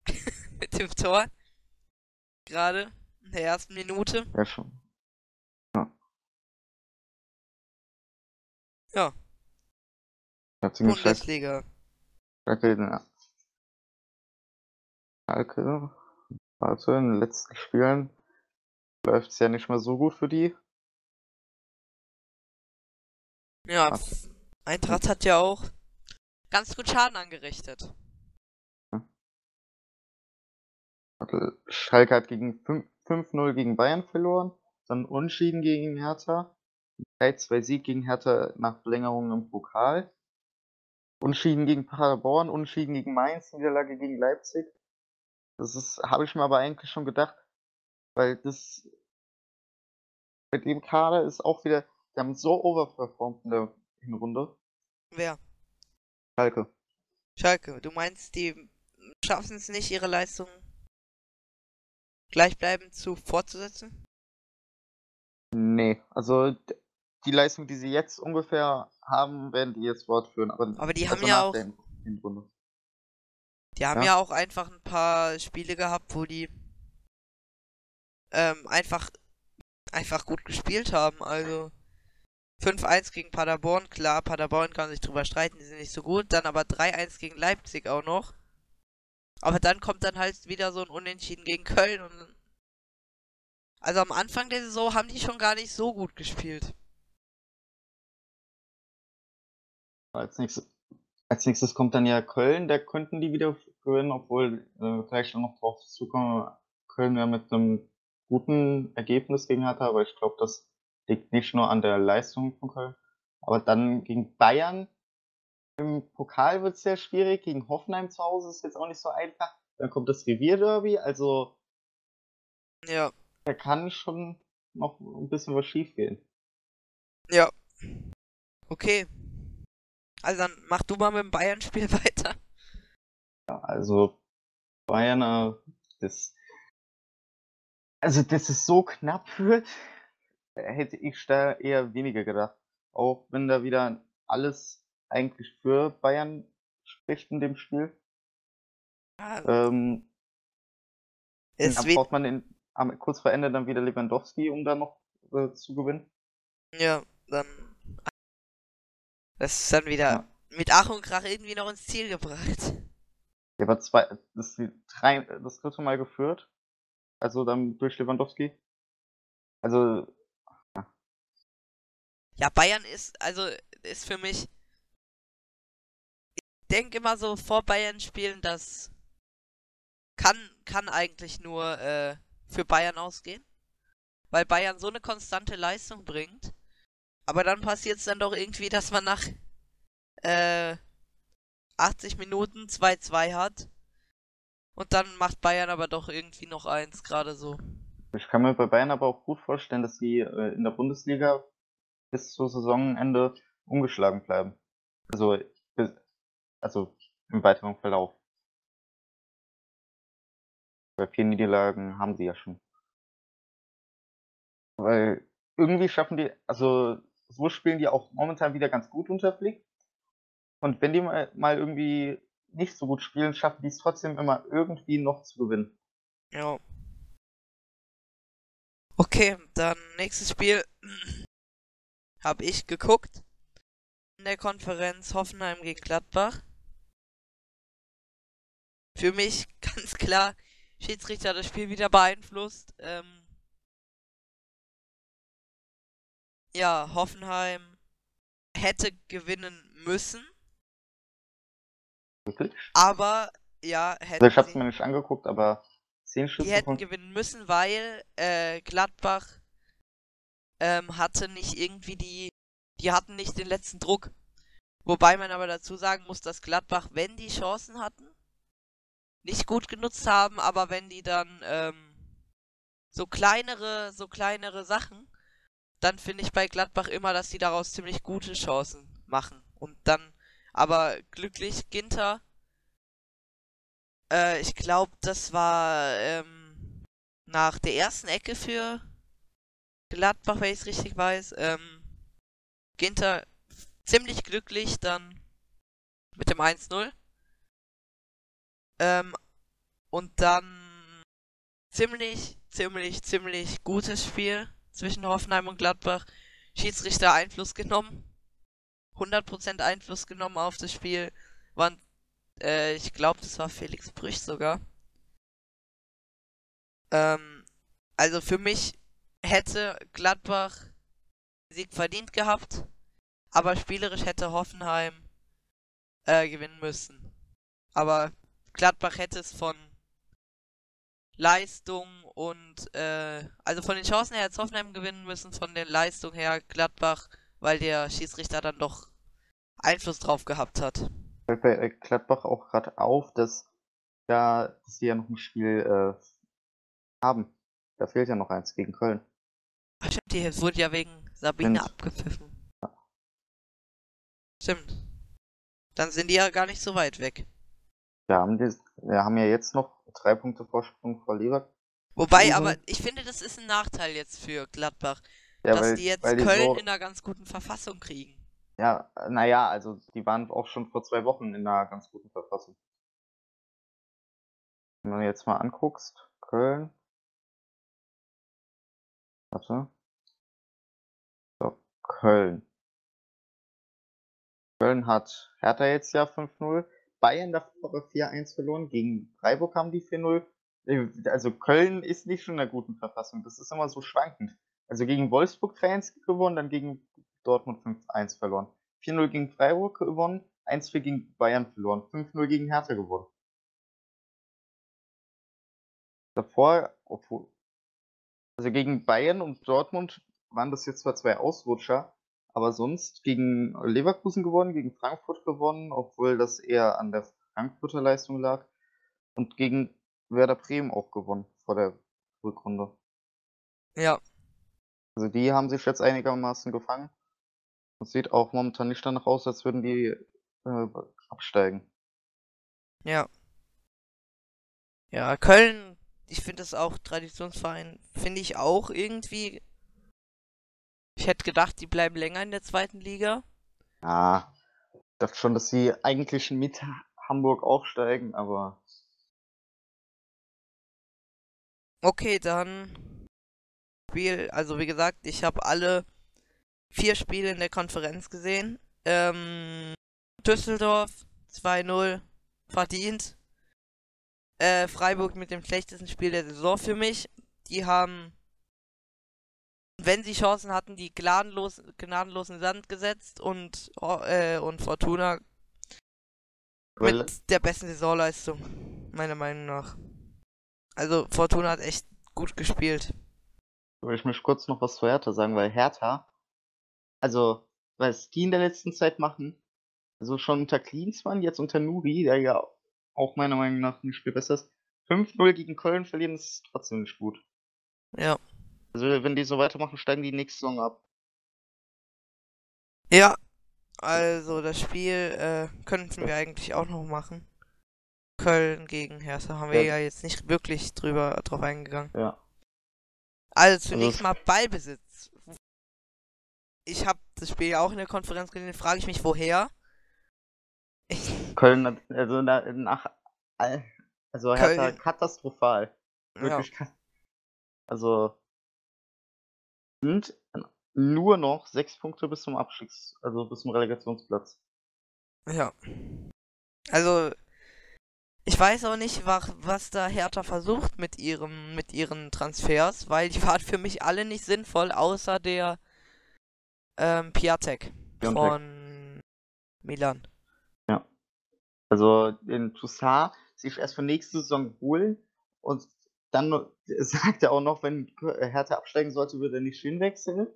mit dem Tor gerade in der ersten Minute. Ja, schon. Ja, Ja, ziemlich scheiße. Bundesliga. Schalke, ja. Schalke, also in den letzten Spielen läuft es ja nicht mehr so gut für die. Ja, Ach. Eintracht hat ja auch ganz gut Schaden angerichtet. Schalke hat gegen 5 5-0 gegen Bayern verloren, dann Unschieden gegen Hertha, 3-2 Sieg gegen Hertha nach Verlängerung im Pokal, Unschieden gegen Paderborn, Unschieden gegen Mainz, Niederlage gegen Leipzig. Das habe ich mir aber eigentlich schon gedacht, weil das mit dem Kader ist auch wieder, die haben so overperformed in der Hinrunde. Wer? Schalke. Schalke. Du meinst, die schaffen es nicht, ihre Leistung gleichbleibend zu fortzusetzen? Nee, also die Leistung, die sie jetzt ungefähr haben, werden die jetzt fortführen. Aber, Aber die haben ja auch, die haben Ja. ja auch einfach ein paar Spiele gehabt, wo die ähm, einfach einfach gut gespielt haben. Also 5-1 gegen Paderborn, klar, Paderborn kann sich drüber streiten, die sind nicht so gut. Dann aber 3-1 gegen Leipzig auch noch. Aber dann kommt dann halt wieder so ein Unentschieden gegen Köln und also am Anfang der Saison haben die schon gar nicht so gut gespielt. Als nächstes, als nächstes kommt dann ja Köln, da könnten die wieder gewinnen, obwohl äh, gleich noch drauf zukommen. Köln ja mit einem guten Ergebnis gegen Hertha, aber ich glaube, das liegt nicht nur an der Leistung von Köln. Aber dann gegen Bayern im Pokal wird es sehr schwierig, gegen Hoffenheim zu Hause ist jetzt auch nicht so einfach. Dann kommt das Revierderby, also Ja, da kann schon noch ein bisschen was schief gehen. ja. Okay. Also dann mach du mal mit dem Bayern-Spiel weiter. Ja, also Bayern, das, also dass es so knapp wird, hätte ich da eher weniger gedacht. Auch wenn da wieder alles eigentlich für Bayern spricht in dem Spiel. Ja, Ähm, es dann braucht man in, am, kurz vor Ende dann wieder Lewandowski, um da noch äh, zu gewinnen. ja, dann. Das ist dann wieder Ja. mit Ach und Krach irgendwie noch ins Ziel gebracht. Der war zwei, das, drei, das dritte Mal geführt. Also dann durch Lewandowski. Also, Ja, Bayern ist, also, ist für mich. Denke immer so, vor Bayern spielen, das kann, kann eigentlich nur äh, für Bayern ausgehen. Weil Bayern so eine konstante Leistung bringt. Aber dann passiert es dann doch irgendwie, dass man nach äh, 80 Minuten 2-2 hat. Und dann macht Bayern aber doch irgendwie noch eins, gerade so. Ich kann mir bei Bayern aber auch gut vorstellen, dass sie äh, in der Bundesliga bis zum Saisonende ungeschlagen bleiben. Also, bis, also im weiteren Verlauf. Bei vier Niederlagen haben sie ja schon. Weil irgendwie schaffen die, also so spielen die auch momentan wieder ganz gut unter Flick. Und wenn die mal, mal irgendwie nicht so gut spielen, schaffen die es trotzdem immer irgendwie noch zu gewinnen. Ja. Okay, dann nächstes Spiel habe ich geguckt. In der Konferenz Hoffenheim gegen Gladbach für mich ganz klar Schiedsrichter das Spiel wieder beeinflusst. Ähm ja, Hoffenheim hätte gewinnen müssen. Wirklich? Aber ja, hätte. Also ich hab's mir nicht angeguckt, aber 10 Schüsse. Die hätten gewinnen müssen, weil äh, Gladbach ähm, hatte nicht irgendwie die. Die hatten nicht den letzten Druck. Wobei man aber dazu sagen muss, dass Gladbach, wenn die Chancen hatten, nicht gut genutzt haben, aber wenn die dann ähm, so kleinere, so kleinere Sachen, dann finde ich bei Gladbach immer, dass die daraus ziemlich gute Chancen machen. Und dann, aber glücklich, Ginter, äh, ich glaube, das war ähm, nach der ersten Ecke für Gladbach, wenn ich es richtig weiß. Ähm, Ginter ziemlich glücklich dann mit dem 1-0. Ähm, und dann ziemlich, ziemlich, ziemlich gutes Spiel zwischen Hoffenheim und Gladbach. Schiedsrichter Einfluss genommen. 100% Einfluss genommen auf das Spiel. Waren, äh, ich glaube, das war Felix Brüch sogar. Ähm, also für mich hätte Gladbach Sieg verdient gehabt, aber spielerisch hätte Hoffenheim äh, gewinnen müssen. Aber Gladbach hätte es von Leistung und äh, also von den Chancen her hätte Hoffenheim gewinnen müssen, von der Leistung her Gladbach, weil der Schiedsrichter dann doch Einfluss drauf gehabt hat. fällt bei äh, Gladbach auch gerade auf, dass ja, dass sie ja noch ein Spiel äh, haben. Da fehlt ja noch eins gegen Köln. Ach, stimmt, die wurde ja wegen Sabine Stimmt. abgepfiffen. Stimmt. Dann sind die ja gar nicht so weit weg. Wir haben, die, wir haben ja jetzt noch drei Punkte Vorsprung vor Leverkusen. Wobei, aber ich finde, das ist ein Nachteil jetzt für Gladbach, Ja, dass weil, die jetzt weil die Köln so, in einer ganz guten Verfassung kriegen. ja, naja, also die waren auch schon vor zwei Wochen in einer ganz guten Verfassung. Wenn du jetzt mal anguckst, Köln. Warte. So, Köln. Köln hat Hertha jetzt ja 5-0. Bayern davor 4-1 verloren. Gegen Freiburg haben die 4-0. Äh, Also Köln ist nicht schon in einer guten Verfassung. Das ist immer so schwankend. Also gegen Wolfsburg 3-1 gewonnen, dann gegen Dortmund 5-1 verloren. 4-0 gegen Freiburg gewonnen, 1-4 gegen Bayern verloren, 5-0 gegen Hertha gewonnen. Davor, obwohl, also gegen Bayern und Dortmund waren das jetzt zwar zwei Ausrutscher, aber sonst gegen Leverkusen gewonnen, gegen Frankfurt gewonnen, obwohl das eher an der Frankfurter Leistung lag. Und gegen Werder Bremen auch gewonnen vor der Rückrunde. Ja, Also die haben sich jetzt einigermaßen gefangen. Es sieht auch momentan nicht danach aus, als würden die äh, absteigen. ja. Ja, Köln, ich finde das auch Traditionsverein, finde ich auch irgendwie. Ich hätte gedacht, die bleiben länger in der zweiten Liga. Ja, ich dachte schon, dass sie eigentlich mit Hamburg aufsteigen, aber Okay, dann Spiel, also wie gesagt, ich habe alle vier Spiele in der Konferenz gesehen. Ähm, Düsseldorf 2-0 verdient. Äh, Freiburg mit dem schlechtesten Spiel der Saison für mich. Die haben, wenn sie Chancen hatten, die gnadenlos, gnadenlos in Sand gesetzt und, oh, äh, und Fortuna weil, mit der besten Saisonleistung, meiner Meinung nach. Also Fortuna hat echt gut gespielt. will ich mich kurz noch was zu Hertha sagen, weil Hertha, also was die in der letzten Zeit machen, also schon unter Klinsmann, jetzt unter Nuri, der ja auch meiner Meinung nach ein Spiel besser ist, 5-0 gegen Köln verlieren, ist trotzdem nicht gut. Ja. Also wenn die so weitermachen, steigen die nächste Saison ab. Ja, also das Spiel äh, könnten wir eigentlich auch noch machen. Köln gegen Hertha haben wir Ja. ja jetzt nicht wirklich drüber drauf eingegangen. Ja. Also zunächst es- mal Ballbesitz. Ich habe das Spiel ja auch in der Konferenz gesehen, frage ich mich woher. Ich, Köln, hat- also na, nach, also Hertha Köln- katastrophal. ja, Wirklich. ka- Also sind nur noch sechs Punkte bis zum Abstiegs, also bis zum Relegationsplatz. ja. Also ich weiß auch nicht, was, was da Hertha versucht mit ihrem mit ihren Transfers, weil die waren für mich alle nicht sinnvoll, außer der Ähm, Piatek Piontek. von Milan. Also den Toussaint sich erst für nächste Saison holen und dann sagt er auch noch, wenn Hertha absteigen sollte, würde er nicht hinwechseln.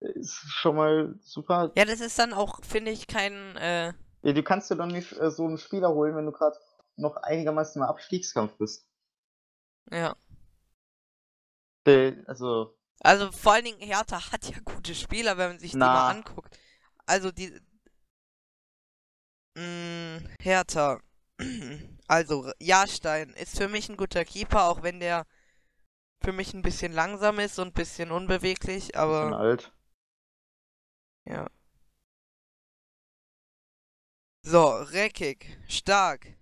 Ist schon mal super. Ja, das ist dann auch, finde ich, kein, äh, Ja, du kannst dir doch nicht äh, so einen Spieler holen, wenn du gerade noch einigermaßen im Abstiegskampf bist. ja. Äh, Also, Also vor allen Dingen, Hertha hat ja gute Spieler, wenn man sich die Na. mal anguckt. Also die. Mh, Hertha. Also, Jahrstein ist für mich ein guter Keeper, auch wenn der für mich ein bisschen langsam ist und ein bisschen unbeweglich, bisschen aber alt. ja. So, Reckig, Stark,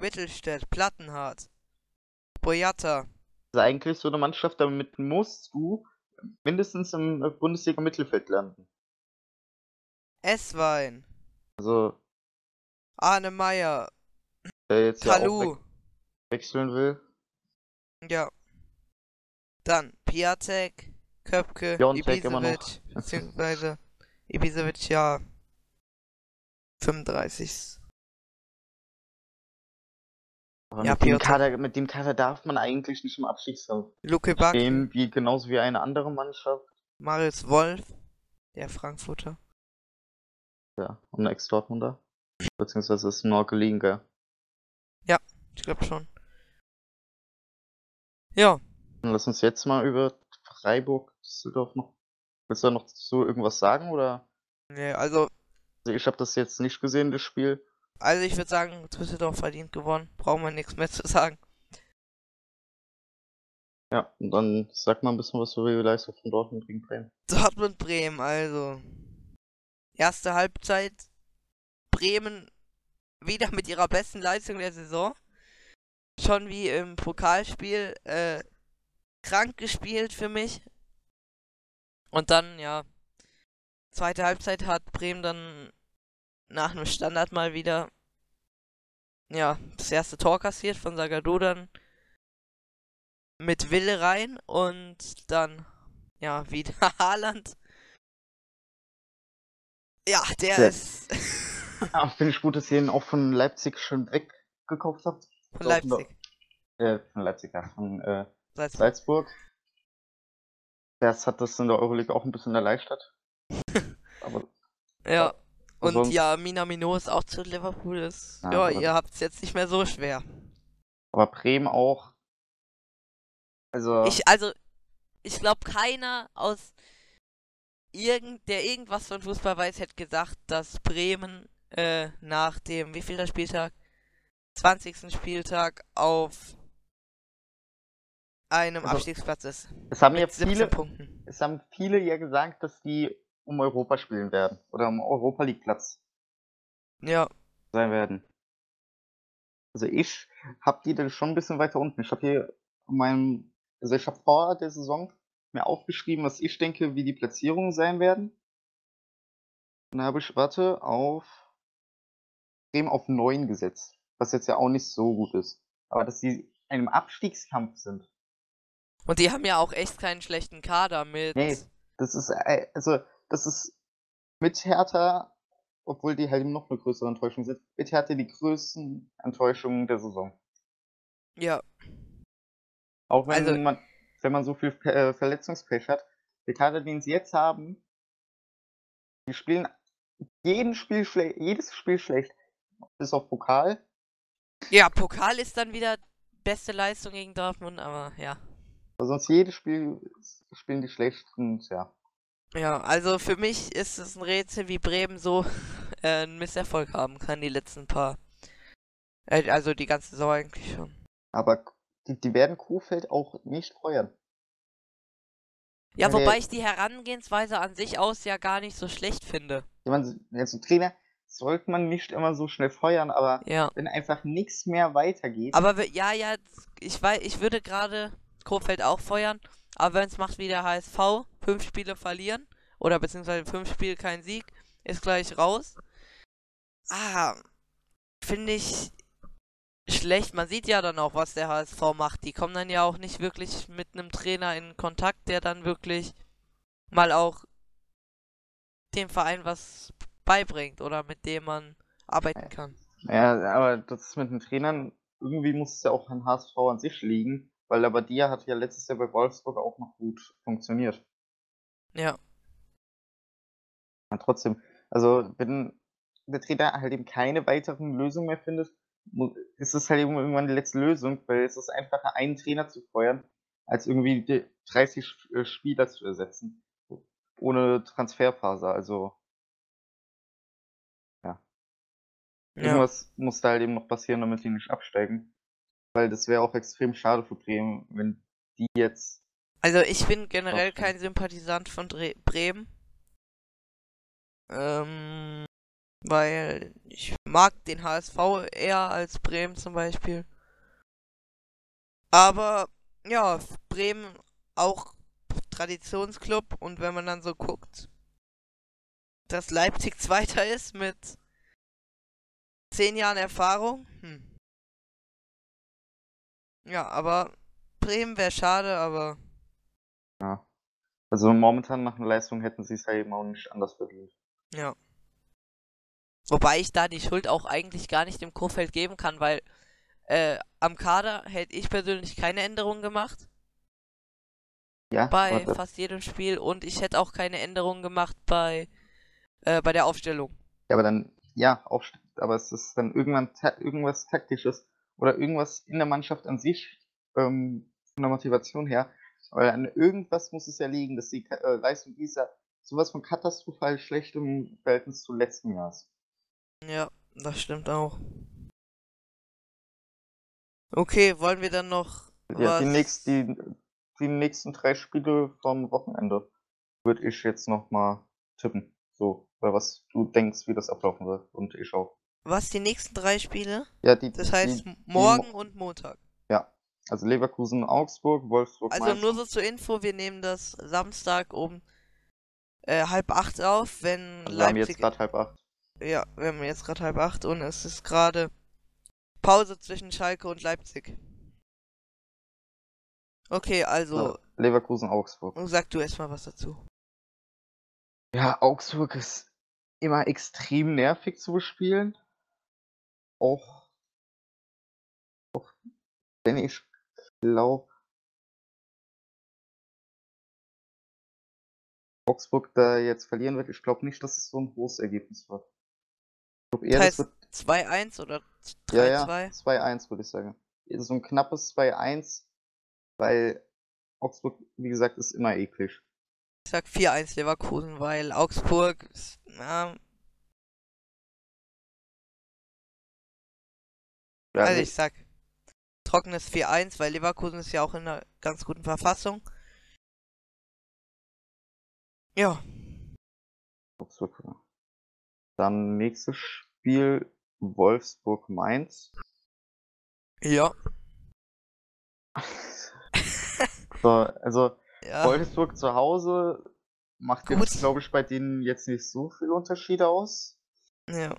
Mittelstädt, Plattenhardt, Boyata. Also eigentlich so eine Mannschaft, damit musst du mindestens im Bundesliga-Mittelfeld landen. Esswein, Also, Arne Meyer, der jetzt ja Kalu. weg- wechseln will. Ja. Dann Piatek, Köpke, noch. Ibisevic, beziehungsweise Ibisevic, ja. 35. Aber Ja, mit, dem. Kader, mit dem Kader darf man eigentlich nicht im Abstiegskampf Luke stehen, wie genauso wie eine andere Mannschaft. Marius Wolf, der Frankfurter. Ja, und Ex-Dortmunder. Beziehungsweise ist nur gell? Ich glaube schon. Ja, Dann lass uns jetzt mal über Freiburg, Düsseldorf noch. Willst du da noch so irgendwas sagen oder? nee, also, Also ich habe das jetzt nicht gesehen, das Spiel. also ich würde sagen, Düsseldorf verdient gewonnen. Brauchen wir nichts mehr zu sagen. Ja, und dann sag mal ein bisschen was über die Leistung von Dortmund gegen Bremen. Dortmund Bremen, also. Erste Halbzeit. Bremen wieder mit ihrer besten Leistung der Saison. Schon wie im Pokalspiel äh, krank gespielt für mich. Und dann, ja. Zweite Halbzeit hat Bremen dann nach einem Standard mal wieder ja, das erste Tor kassiert von Sagadu dann mit Wille rein und dann ja, wieder Haaland. Ja, der Sehr- ist Ah, Finde ich gut, dass ihr ihn auch von Leipzig schon weggekauft habt. von Leipzig. Äh, von Leipzig, ja, von äh, Salzburg. Salzburg. Das hat das in der Euroleague auch ein bisschen erleichtert. Aber Ja. Und sonst- ja, Minamino ist auch zu Liverpool. Ist, Ja, ja, ihr habt es jetzt nicht mehr so schwer. Aber Bremen auch. Also, Ich, also, ich glaube, keiner aus irgend, der irgendwas von Fußball weiß, hätte gesagt, dass Bremen äh, nach dem, wie viel der Spieltag? 20. Spieltag auf einem Also, Abstiegsplatz ist. es haben ja Mit 17 viele, Punkten. es haben viele ja gesagt, dass die um Europa spielen werden. Oder um Europa League Platz Ja, sein werden. Also ich habe die dann schon ein bisschen weiter unten. Ich habe hier in meinem, also ich habe vor der Saison mir aufgeschrieben, was ich denke, wie die Platzierungen sein werden. Und da habe ich, warte, auf Bremen auf 9 gesetzt. Was jetzt ja auch nicht so gut ist. Aber dass die in einem Abstiegskampf sind. und die haben ja auch echt keinen schlechten Kader mit. Nee. Das ist, äh, also, das ist mit Hertha, obwohl die halt noch eine größere Enttäuschung sind, mit Hertha die größten Enttäuschungen der Saison. Ja, Auch wenn Also- man, wenn man so viel äh, Verletzungspech hat, der Kader, den sie jetzt haben, die spielen jeden Spiel jedes Spiel schlecht. Bis auf Pokal. ja, Pokal ist dann wieder beste Leistung gegen Dortmund, aber ja. Aber sonst jedes Spiel spielen die schlecht und ja. Ja, also für mich ist es ein Rätsel, wie Bremen so äh, einen Misserfolg haben kann, die letzten paar. Äh, also die ganze Saison eigentlich schon. Aber die, die werden Kofeld auch nicht feuern. Ja, wobei ich die Herangehensweise an sich aus ja gar nicht so schlecht finde. Ich meine, als Trainer sollte man nicht immer so schnell feuern, aber Ja. wenn einfach nichts mehr weitergeht. Aber wir- ja, ja, ich weiß, ich würde gerade Kofeld auch feuern, aber wenn es macht wie der HSV, fünf Spiele verlieren, oder beziehungsweise fünf Spiele kein Sieg, ist gleich raus. Ah, finde ich schlecht. Man sieht ja dann auch, was der HSV macht. Die kommen dann ja auch nicht wirklich mit einem Trainer in Kontakt, der dann wirklich mal auch dem Verein was beibringt oder mit dem man arbeiten kann. Ja, aber das mit den Trainern, irgendwie muss es ja auch an HSV an sich liegen, weil der Badia hat ja letztes Jahr bei Wolfsburg auch noch gut funktioniert. Ja. Ja, trotzdem, also wenn der Trainer halt eben keine weiteren Lösungen mehr findet, ist es halt irgendwann die letzte Lösung, weil es ist einfacher, einen Trainer zu feuern, als irgendwie 30 äh, Spieler zu ersetzen. Ohne Transferphase, also. Ja. Irgendwas muss da halt eben noch passieren, damit die nicht absteigen. Weil das wäre auch extrem schade für Bremen, wenn die jetzt. Also ich bin generell kein Sympathisant von Dre Bremen. Ähm, weil ich mag den HSV eher als Bremen zum Beispiel. Aber ja, Bremen auch Traditionsclub und wenn man dann so guckt, dass Leipzig Zweiter ist mit zehn Jahren Erfahrung. Hm. Ja, aber Bremen wäre schade, aber Ja. Also momentan nach einer Leistung hätten sie es halt eben auch nicht anders verdient. Ja. Wobei ich da die Schuld auch eigentlich gar nicht dem Kurfeld geben kann, weil äh, am Kader hätte ich persönlich keine Änderungen gemacht Ja, bei das- fast jedem Spiel und ich hätte auch keine Änderungen gemacht bei, äh, bei der Aufstellung. Ja, aber dann, ja, auch, aber es ist dann irgendwann ta irgendwas Taktisches oder irgendwas in der Mannschaft an sich, ähm, von der Motivation her. Weil an irgendwas muss es ja liegen, dass die äh, Leistung dieser sowas von katastrophal schlecht im Verhältnis zu letzten Jahr ist. Ja, das stimmt auch. Okay, wollen wir dann noch Ja, die, nächst, die, die nächsten drei Spiele vom Wochenende würde ich jetzt nochmal tippen. So, weil was du denkst, wie das ablaufen wird. Und ich auch. Was, die nächsten drei Spiele? Ja, die, Das heißt die, morgen und Montag. ja. Also Leverkusen, Augsburg, Wolfsburg, Also Mainz nur so zur Info, wir nehmen das Samstag um äh, halb acht auf, wenn Also wir haben jetzt Leipzig... gerade halb acht. Ja, wir haben jetzt gerade halb acht und es ist gerade Pause zwischen Schalke und Leipzig. Okay, also Leverkusen, Augsburg. sag du erstmal was dazu. Ja, Augsburg ist immer extrem nervig zu bespielen. Auch, auch wenn ich glaube, Augsburg da jetzt verlieren wird. Ich glaube nicht, dass es so ein großes Ergebnis wird. Ich glaube eher, Das heißt wird 2-1 oder ja, ja, 3-2? 2-1 würde ich sagen. So ein knappes 2-1, weil Augsburg, wie gesagt, ist immer eklig. Ich sag 4-1 Leverkusen, weil Augsburg ist, na, Ja, also ich sag trockenes 4-1, weil Leverkusen ist ja auch in einer ganz guten Verfassung. Ja. Dann nächstes Spiel Wolfsburg-Mainz. ja, So, also ja. Wolfsburg zu Hause macht Gut. jetzt, glaube ich, bei denen jetzt nicht so viele Unterschiede aus. ja.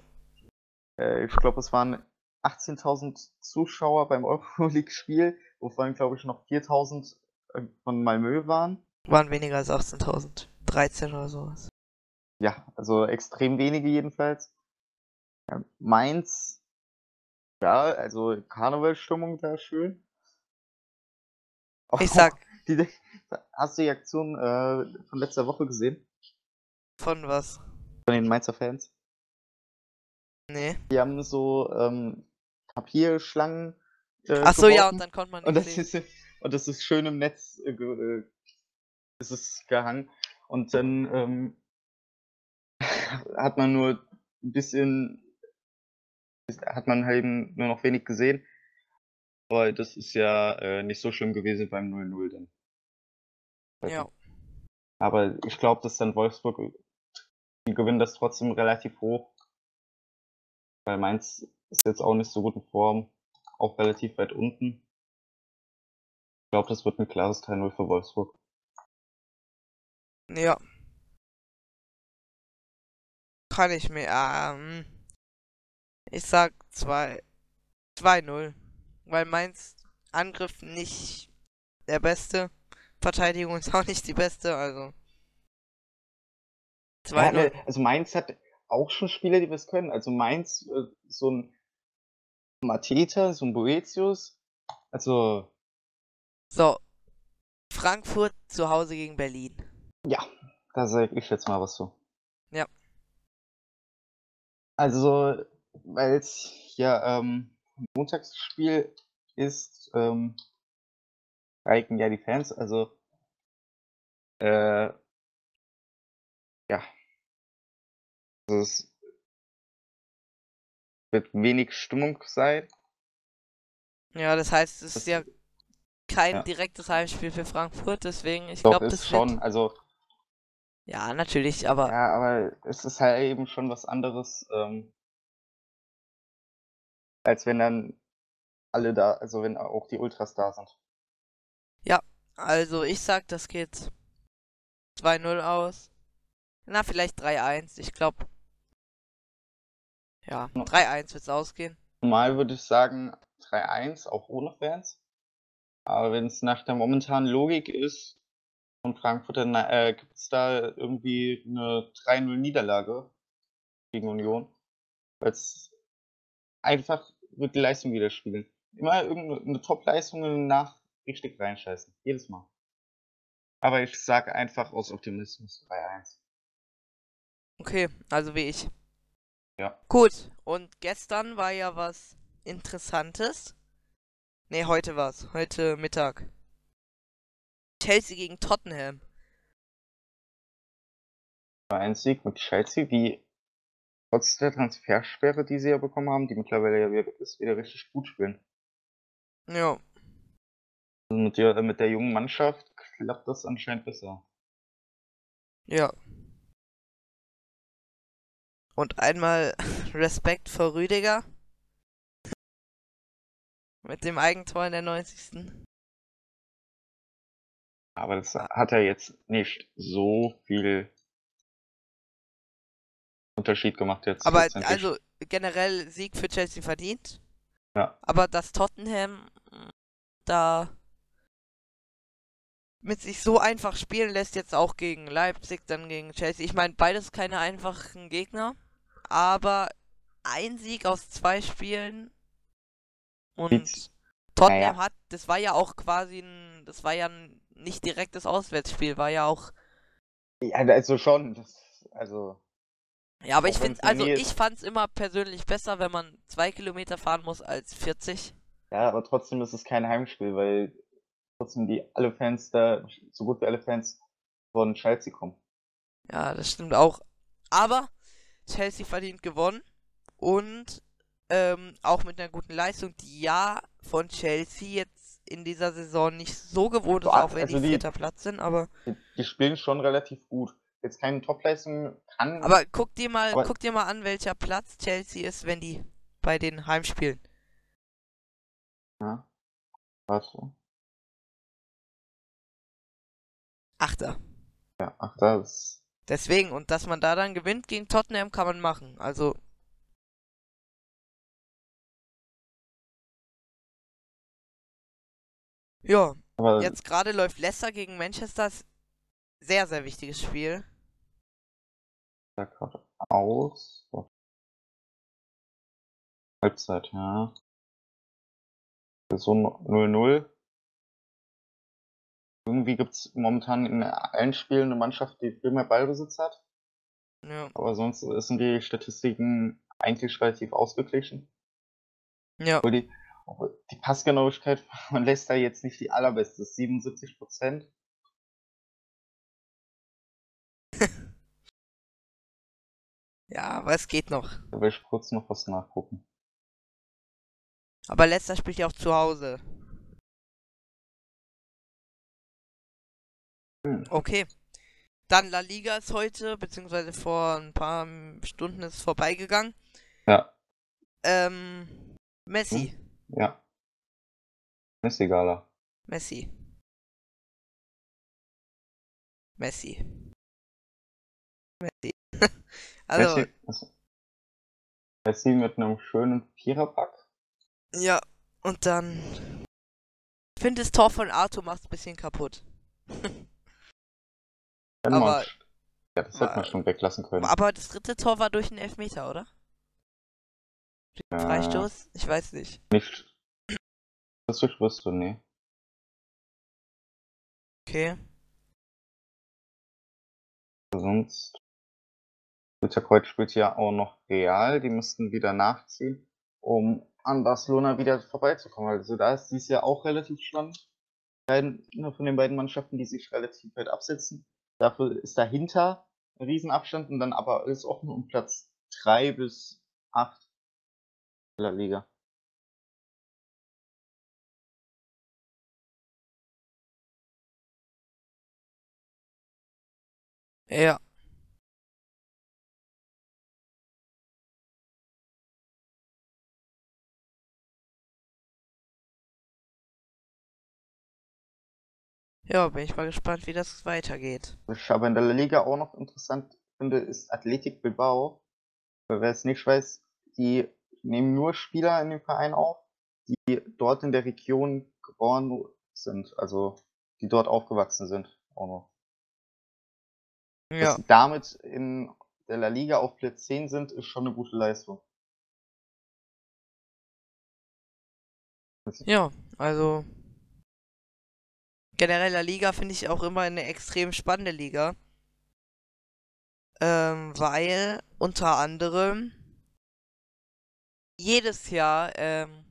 Äh, ich glaube, es waren 18.000 Zuschauer beim Euroleague-Spiel, wovon, glaube ich, noch 4.000 äh, von Malmö waren. Waren weniger als 18.000. 13 oder sowas. Ja, also extrem wenige jedenfalls. Ja, Mainz, ja, also Karnevalstimmung da schön. Ich Auch sag, Die, hast du die Aktion äh, von letzter Woche gesehen? von was? Von den Mainzer Fans? Nee. Die haben so ähm, Papierschlangen. Äh, Ach so, ja, geworfen und dann konnte man und das ist und das ist schön im Netz äh, äh, ist es gehangen. Und dann ähm, hat man nur ein bisschen hat man halt eben nur noch wenig gesehen. Aber das ist ja äh, nicht so schlimm gewesen beim 0-0 dann. Ja. Aber ich glaube, dass dann Wolfsburg, die gewinnen das trotzdem relativ hoch. Weil Mainz ist jetzt auch nicht so gut in Form, auch relativ weit unten. Ich glaube, das wird ein klares 3-0 für Wolfsburg. Ja. Kann ich mir. Ähm, ich sag 2. 2-0. Weil Mainz Angriff nicht der beste. Verteidigung ist auch nicht die beste, also. Ja, 2-0. ne, also Mainz hat auch schon Spieler, die was können. Also Mainz, äh, so ein Mateta, so ein Boetius. Also, So. Frankfurt zu Hause gegen Berlin. ja, da sage ich jetzt mal was zu. Ja. Also, weil es ja ähm, Montagsspiel ist, ähm, streiken ja die Fans. Also, äh, ja. Also es wird wenig Stimmung sein. Ja, das heißt, es ist ja kein ja. direktes Heimspiel für Frankfurt, deswegen, ich glaube, ist das schon. wird. Also, Ja, natürlich, aber ja, aber es ist halt eben schon was anderes, ähm, als wenn dann alle da, also wenn auch die Ultras da sind. also ich sag, das geht 2-0 aus. Na, vielleicht 3-1. Ich glaube. Ja, Ja. 3-1 wird's ausgehen. Normal würde ich sagen 3-1, auch ohne Fans. Aber wenn es nach der momentanen Logik ist von Frankfurt, dann äh, gibt es da irgendwie eine 3-0-Niederlage gegen Union. Weil es einfach wird die Leistung widerspiegeln. Immer irgendeine Top-Leistung nach richtig reinscheißen. Jedes Mal. Aber ich sage einfach aus Optimismus 3-1. Okay, also wie ich. Ja. Gut, und gestern war ja was Interessantes. Ne, heute war's. Heute Mittag. Chelsea gegen Tottenham. 1 Sieg mit Chelsea, die trotz der Transfersperre, die sie ja bekommen haben, die mittlerweile ja wieder ist, wieder richtig gut spielen. Ja, Also mit der, mit der jungen Mannschaft klappt das anscheinend besser. ja. Und einmal Respekt vor Rüdiger. Mit dem Eigentor in der 90. Aber das hat ja jetzt nicht so viel Unterschied gemacht jetzt. Aber also generell Sieg für Chelsea verdient. Ja. Aber dass Tottenham mm, da mit sich so einfach spielen lässt, jetzt auch gegen Leipzig, dann gegen Chelsea. Ich meine, beides keine einfachen Gegner. Aber ein Sieg aus zwei Spielen und Sieht's- Tottenham naja. hat, das war ja auch quasi ein, das war ja ein nicht direktes Auswärtsspiel, war ja auch Ja, also schon. Das, also, Ja, aber ich finde, also ich ist. fand's immer persönlich besser, wenn man zwei Kilometer fahren muss als 40. ja, aber trotzdem ist es kein Heimspiel, weil trotzdem die alle Fans da, so gut wie alle Fans von Chelsea kommen. Ja, das stimmt auch. Aber Chelsea verdient gewonnen und ähm, auch mit einer guten Leistung, die ja von Chelsea jetzt in dieser Saison nicht so gewohnt ist, auch wenn also die vierter Platz sind, aber Die, die spielen schon relativ gut. Jetzt keine Topleistung kann. aber guck dir mal, guck dir mal an, welcher Platz Chelsea ist, wenn die bei den Heimspielen. Ja. Warte. Achter. Ja, ach, das. Deswegen, und dass man da dann gewinnt gegen Tottenham, kann man machen. Also, ja, jetzt gerade läuft Leicester gegen Manchester. Sehr, sehr wichtiges Spiel. da gerade aus. Halbzeit, ja. So 0-0. Irgendwie gibt es momentan in allen Spielen eine Mannschaft, die viel mehr Ballbesitz hat. Ja, Aber sonst sind die Statistiken eigentlich relativ ausgeglichen. ja. Obwohl die, obwohl die Passgenauigkeit von Leicester jetzt nicht die allerbeste ist. 77 Prozent. Ja, aber es geht noch. Da will ich kurz noch was nachgucken. Aber Leicester spielt ja auch zu Hause. Hm. Okay. Dann La Liga ist heute, beziehungsweise vor ein paar Stunden ist vorbeigegangen. Ja, Ähm, Messi. ja. Ist egaler. Messi. Messi. Messi. also, Messi, also, Messi mit einem schönen Viererpack. ja. Und dann. Ich finde, das Tor von Arthur macht es ein bisschen kaputt. Aber- Ja, das hätte man schon weglassen können. Aber das dritte Tor war durch einen Elfmeter, oder? Ja, Freistoß? Ich weiß nicht. nicht. Das ich wüsste, nee. Okay. Sonst. Bitterkreuz spielt ja auch noch Real. Die müssten wieder nachziehen, um an Barcelona wieder vorbeizukommen. Also da ist dies Jahr auch relativ spannend. Eine von den beiden Mannschaften, die sich relativ weit absetzen. Dafür ist dahinter ein Riesenabstand und dann aber alles offen um Platz 3 bis 8 der Liga. Ja. Ja, bin ich mal gespannt, wie das weitergeht. Was ich aber in der Liga auch noch interessant finde, ist Athletic Bilbao. Wer es nicht weiß, die nehmen nur Spieler in den Verein auf, die dort in der Region geboren sind, also die dort aufgewachsen sind auch noch. Ja. Dass sie damit in der La Liga auf Platz 10 sind, ist schon eine gute Leistung. Ja, also generell La Liga finde ich auch immer eine extrem spannende Liga. Ähm, weil unter anderem jedes Jahr ähm,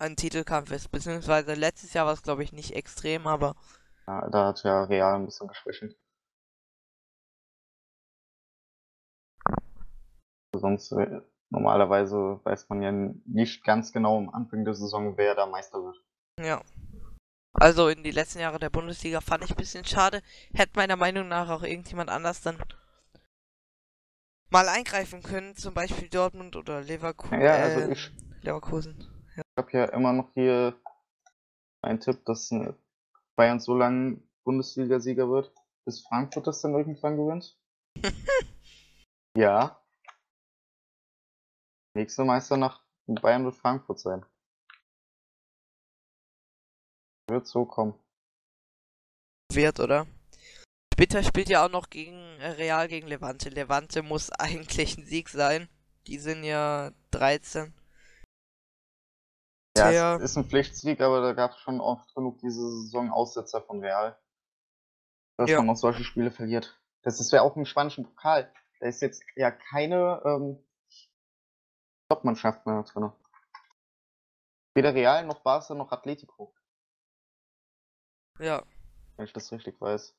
ein Titelkampf ist. Beziehungsweise letztes Jahr war es, glaube ich, nicht extrem, aber. Ja, da hat ja Real ein bisschen geschwächelt. Sonst äh, normalerweise weiß man ja nicht ganz genau am Anfang der Saison, wer da Meister wird. Ja. Also in die letzten Jahre der Bundesliga fand ich ein bisschen schade. Hätte meiner Meinung nach auch irgendjemand anders dann mal eingreifen können, zum Beispiel Dortmund oder Leverku Ja, also äh, ich, Leverkusen. ich habe ja immer noch hier einen Tipp, dass Bayern so lange Bundesliga-Sieger wird, bis Frankfurt das dann irgendwann gewinnt. Ja. Nächster Meister nach Bayern wird Frankfurt sein. Wird so kommen. Wird, oder? Später spielt ja auch noch gegen äh, Real gegen Levante. Levante muss eigentlich ein Sieg sein. Die sind ja 13. Ja, Tja. es ist ein Pflichtsieg, aber da gab es schon oft genug diese Saison Aussetzer von Real. Dass Ja. man auch solche Spiele verliert. Das ist ja auch im spanischen Pokal. Da ist jetzt ja keine ähm, Top-Mannschaft mehr drin. Weder Real noch Barca noch Atletico, Ja. wenn ich das richtig weiß.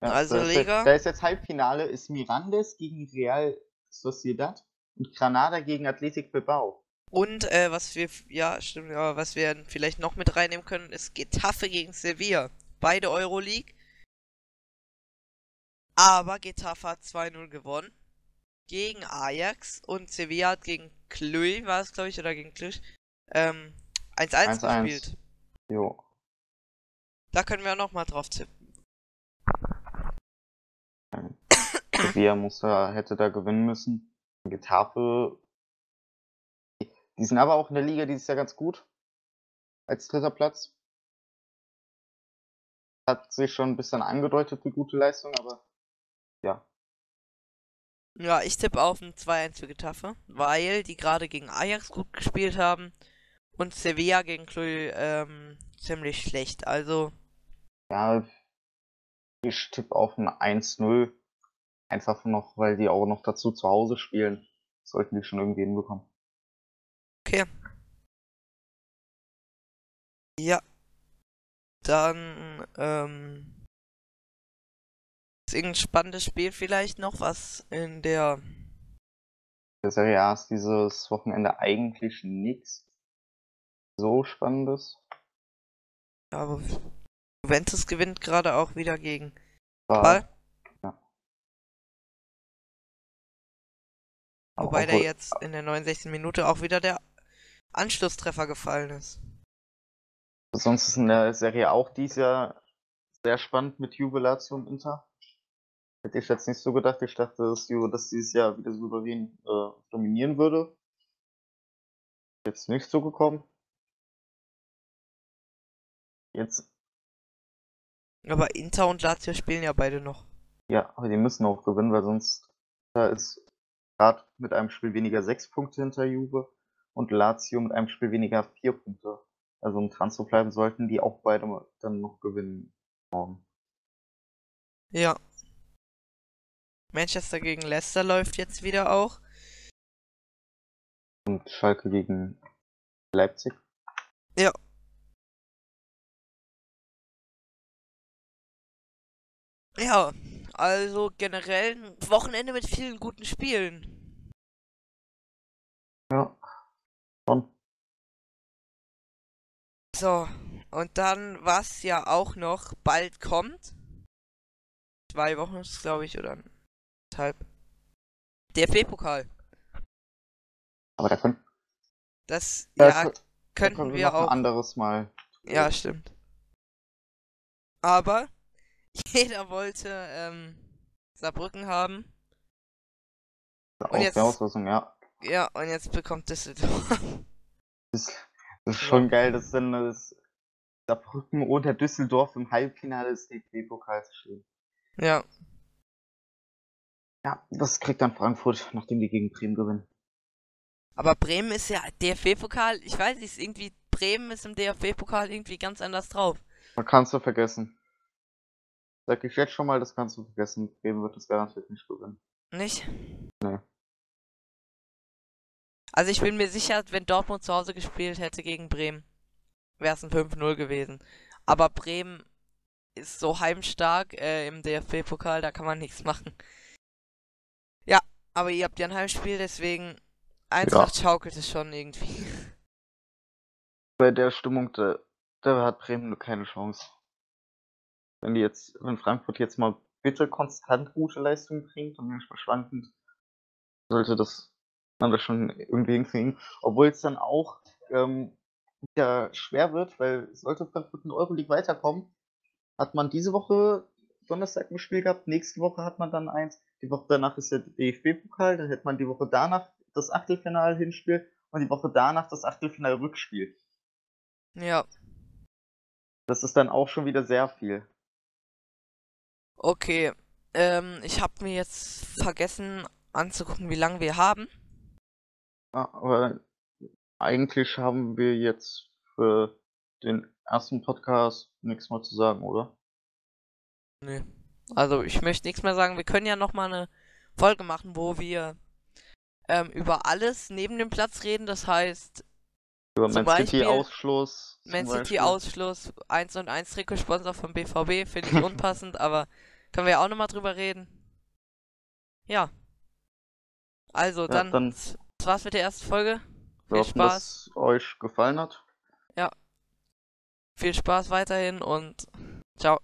Also da ist, Liga? Da ist jetzt Halbfinale, ist Mirandes gegen Real Sociedad und Granada gegen Athletic Bilbao. Und äh, was wir, ja, stimmt, aber was wir vielleicht noch mit reinnehmen können, ist Getafe gegen Sevilla. Beide Euroleague. Aber Getafe hat 2-0 gewonnen. Gegen Ajax und Sevilla hat gegen Cluj, war es glaube ich, oder gegen Cluj, ähm, 1-1 1-1. gespielt. Jo. Da können wir auch noch mal drauf tippen. Sevilla muss da, hätte da gewinnen müssen. Getafe. Die sind aber auch in der Liga dieses Jahr ganz gut. Als dritter Platz. Hat sich schon ein bisschen angedeutet, die gute Leistung, aber ja. Ja, ich tippe auf ein 2-1 für Getafe, weil die gerade gegen Ajax gut gespielt haben und Sevilla gegen Cluj ähm, ziemlich schlecht. Also, Ja, ich tippe auf ein 1-0. Einfach noch, weil die auch noch dazu zu Hause spielen. Sollten die schon irgendwie hinbekommen. okay. Ja. Dann, ähm. Ist irgendein spannendes Spiel vielleicht noch, was in der. Der Serie A ist dieses Wochenende eigentlich nichts so Spannendes. Ja, aber Juventus gewinnt gerade auch wieder gegen Ball. ja. Wobei Obwohl- der jetzt in der 69. Minute auch wieder der Anschlusstreffer gefallen ist. Sonst ist in der Serie auch dieses Jahr sehr spannend mit Juve, Lazio und Inter. Hätte ich jetzt nicht so gedacht. Ich dachte, dass Juve das dieses Jahr wieder souverän äh, dominieren würde. Jetzt nicht so gekommen. Jetzt, Aber Inter und Lazio spielen ja beide noch. Ja, aber die müssen auch gewinnen, weil sonst da ist gerade mit einem Spiel weniger sechs Punkte hinter Juve und Lazio mit einem Spiel weniger vier Punkte. Also um dran zu bleiben, sollten die auch beide dann noch gewinnen morgen. Ja. Manchester gegen Leicester läuft jetzt wieder auch. Und Schalke gegen Leipzig. Ja. Ja, also generell ein Wochenende mit vielen guten Spielen. Ja. Schon. So, und dann, was ja auch noch bald kommt. Zwei Wochen ist glaube ich, oder halb. DFB-Pokal. Aber da können, Das, da ja, kö- da könnten können wir noch ein auch. anderes Mal. Ja, stimmt. Aber jeder wollte ähm, Saarbrücken haben. Auch jetzt- Auslosung, ja. Ja, und jetzt bekommt Düsseldorf. Das, das ist schon geil, dass dann das Saarbrücken oder Düsseldorf im Halbfinale des DFB-Pokals stehen. ja, Ja, das kriegt dann Frankfurt, nachdem die gegen Bremen gewinnen. aber Bremen ist ja DFB-Pokal. Ich weiß nicht, irgendwie Bremen ist im DFB-Pokal irgendwie ganz anders drauf. Man kannst du vergessen. Sag ich jetzt schon mal, das kannst du vergessen. Bremen wird das garantiert nicht gewinnen. Nicht? Nee. Also ich bin mir sicher, wenn Dortmund zu Hause gespielt hätte gegen Bremen, wäre es ein 5-0 gewesen. Aber Bremen ist so heimstark äh, im DFB-Pokal, da kann man nichts machen. Ja, aber ihr habt ja ein Heimspiel, deswegen Eintracht schaukelt es schon irgendwie. Bei der Stimmung, da, da hat Bremen nur keine Chance. Wenn die jetzt, wenn Frankfurt jetzt mal bitte konstant gute Leistungen bringt und manchmal schwankend, sollte das man das schon irgendwie hinkriegen. Obwohl es dann auch ähm, wieder schwer wird, weil sollte Frankfurt in Euroleague weiterkommen, hat man diese Woche Donnerstag ein Spiel gehabt, nächste Woche hat man dann eins, die Woche danach ist der DFB-Pokal, dann hätte man die Woche danach das Achtelfinale-Hinspiel und die Woche danach das Achtelfinale-Rückspiel. Ja, Das ist dann auch schon wieder sehr viel. Okay. Ähm, ich habe mir jetzt vergessen anzugucken, wie lange wir haben. Ja, aber eigentlich haben wir jetzt für den ersten Podcast nichts mehr zu sagen, oder? Nee. Also ich möchte nichts mehr sagen. Wir können ja noch mal eine Folge machen, wo wir ähm, über alles neben dem Platz reden. Das heißt, Über Zum Man City Ausschluss. Man City. Ausschluss, 1 und 1 Trikotsponsor vom BVB, finde ich unpassend, aber können wir ja auch nochmal drüber reden. Ja. Also, Ja, dann, dann- das war's mit der ersten Folge. Wir Viel hoffen, Spaß, dass euch gefallen hat. viel Spaß weiterhin und ciao.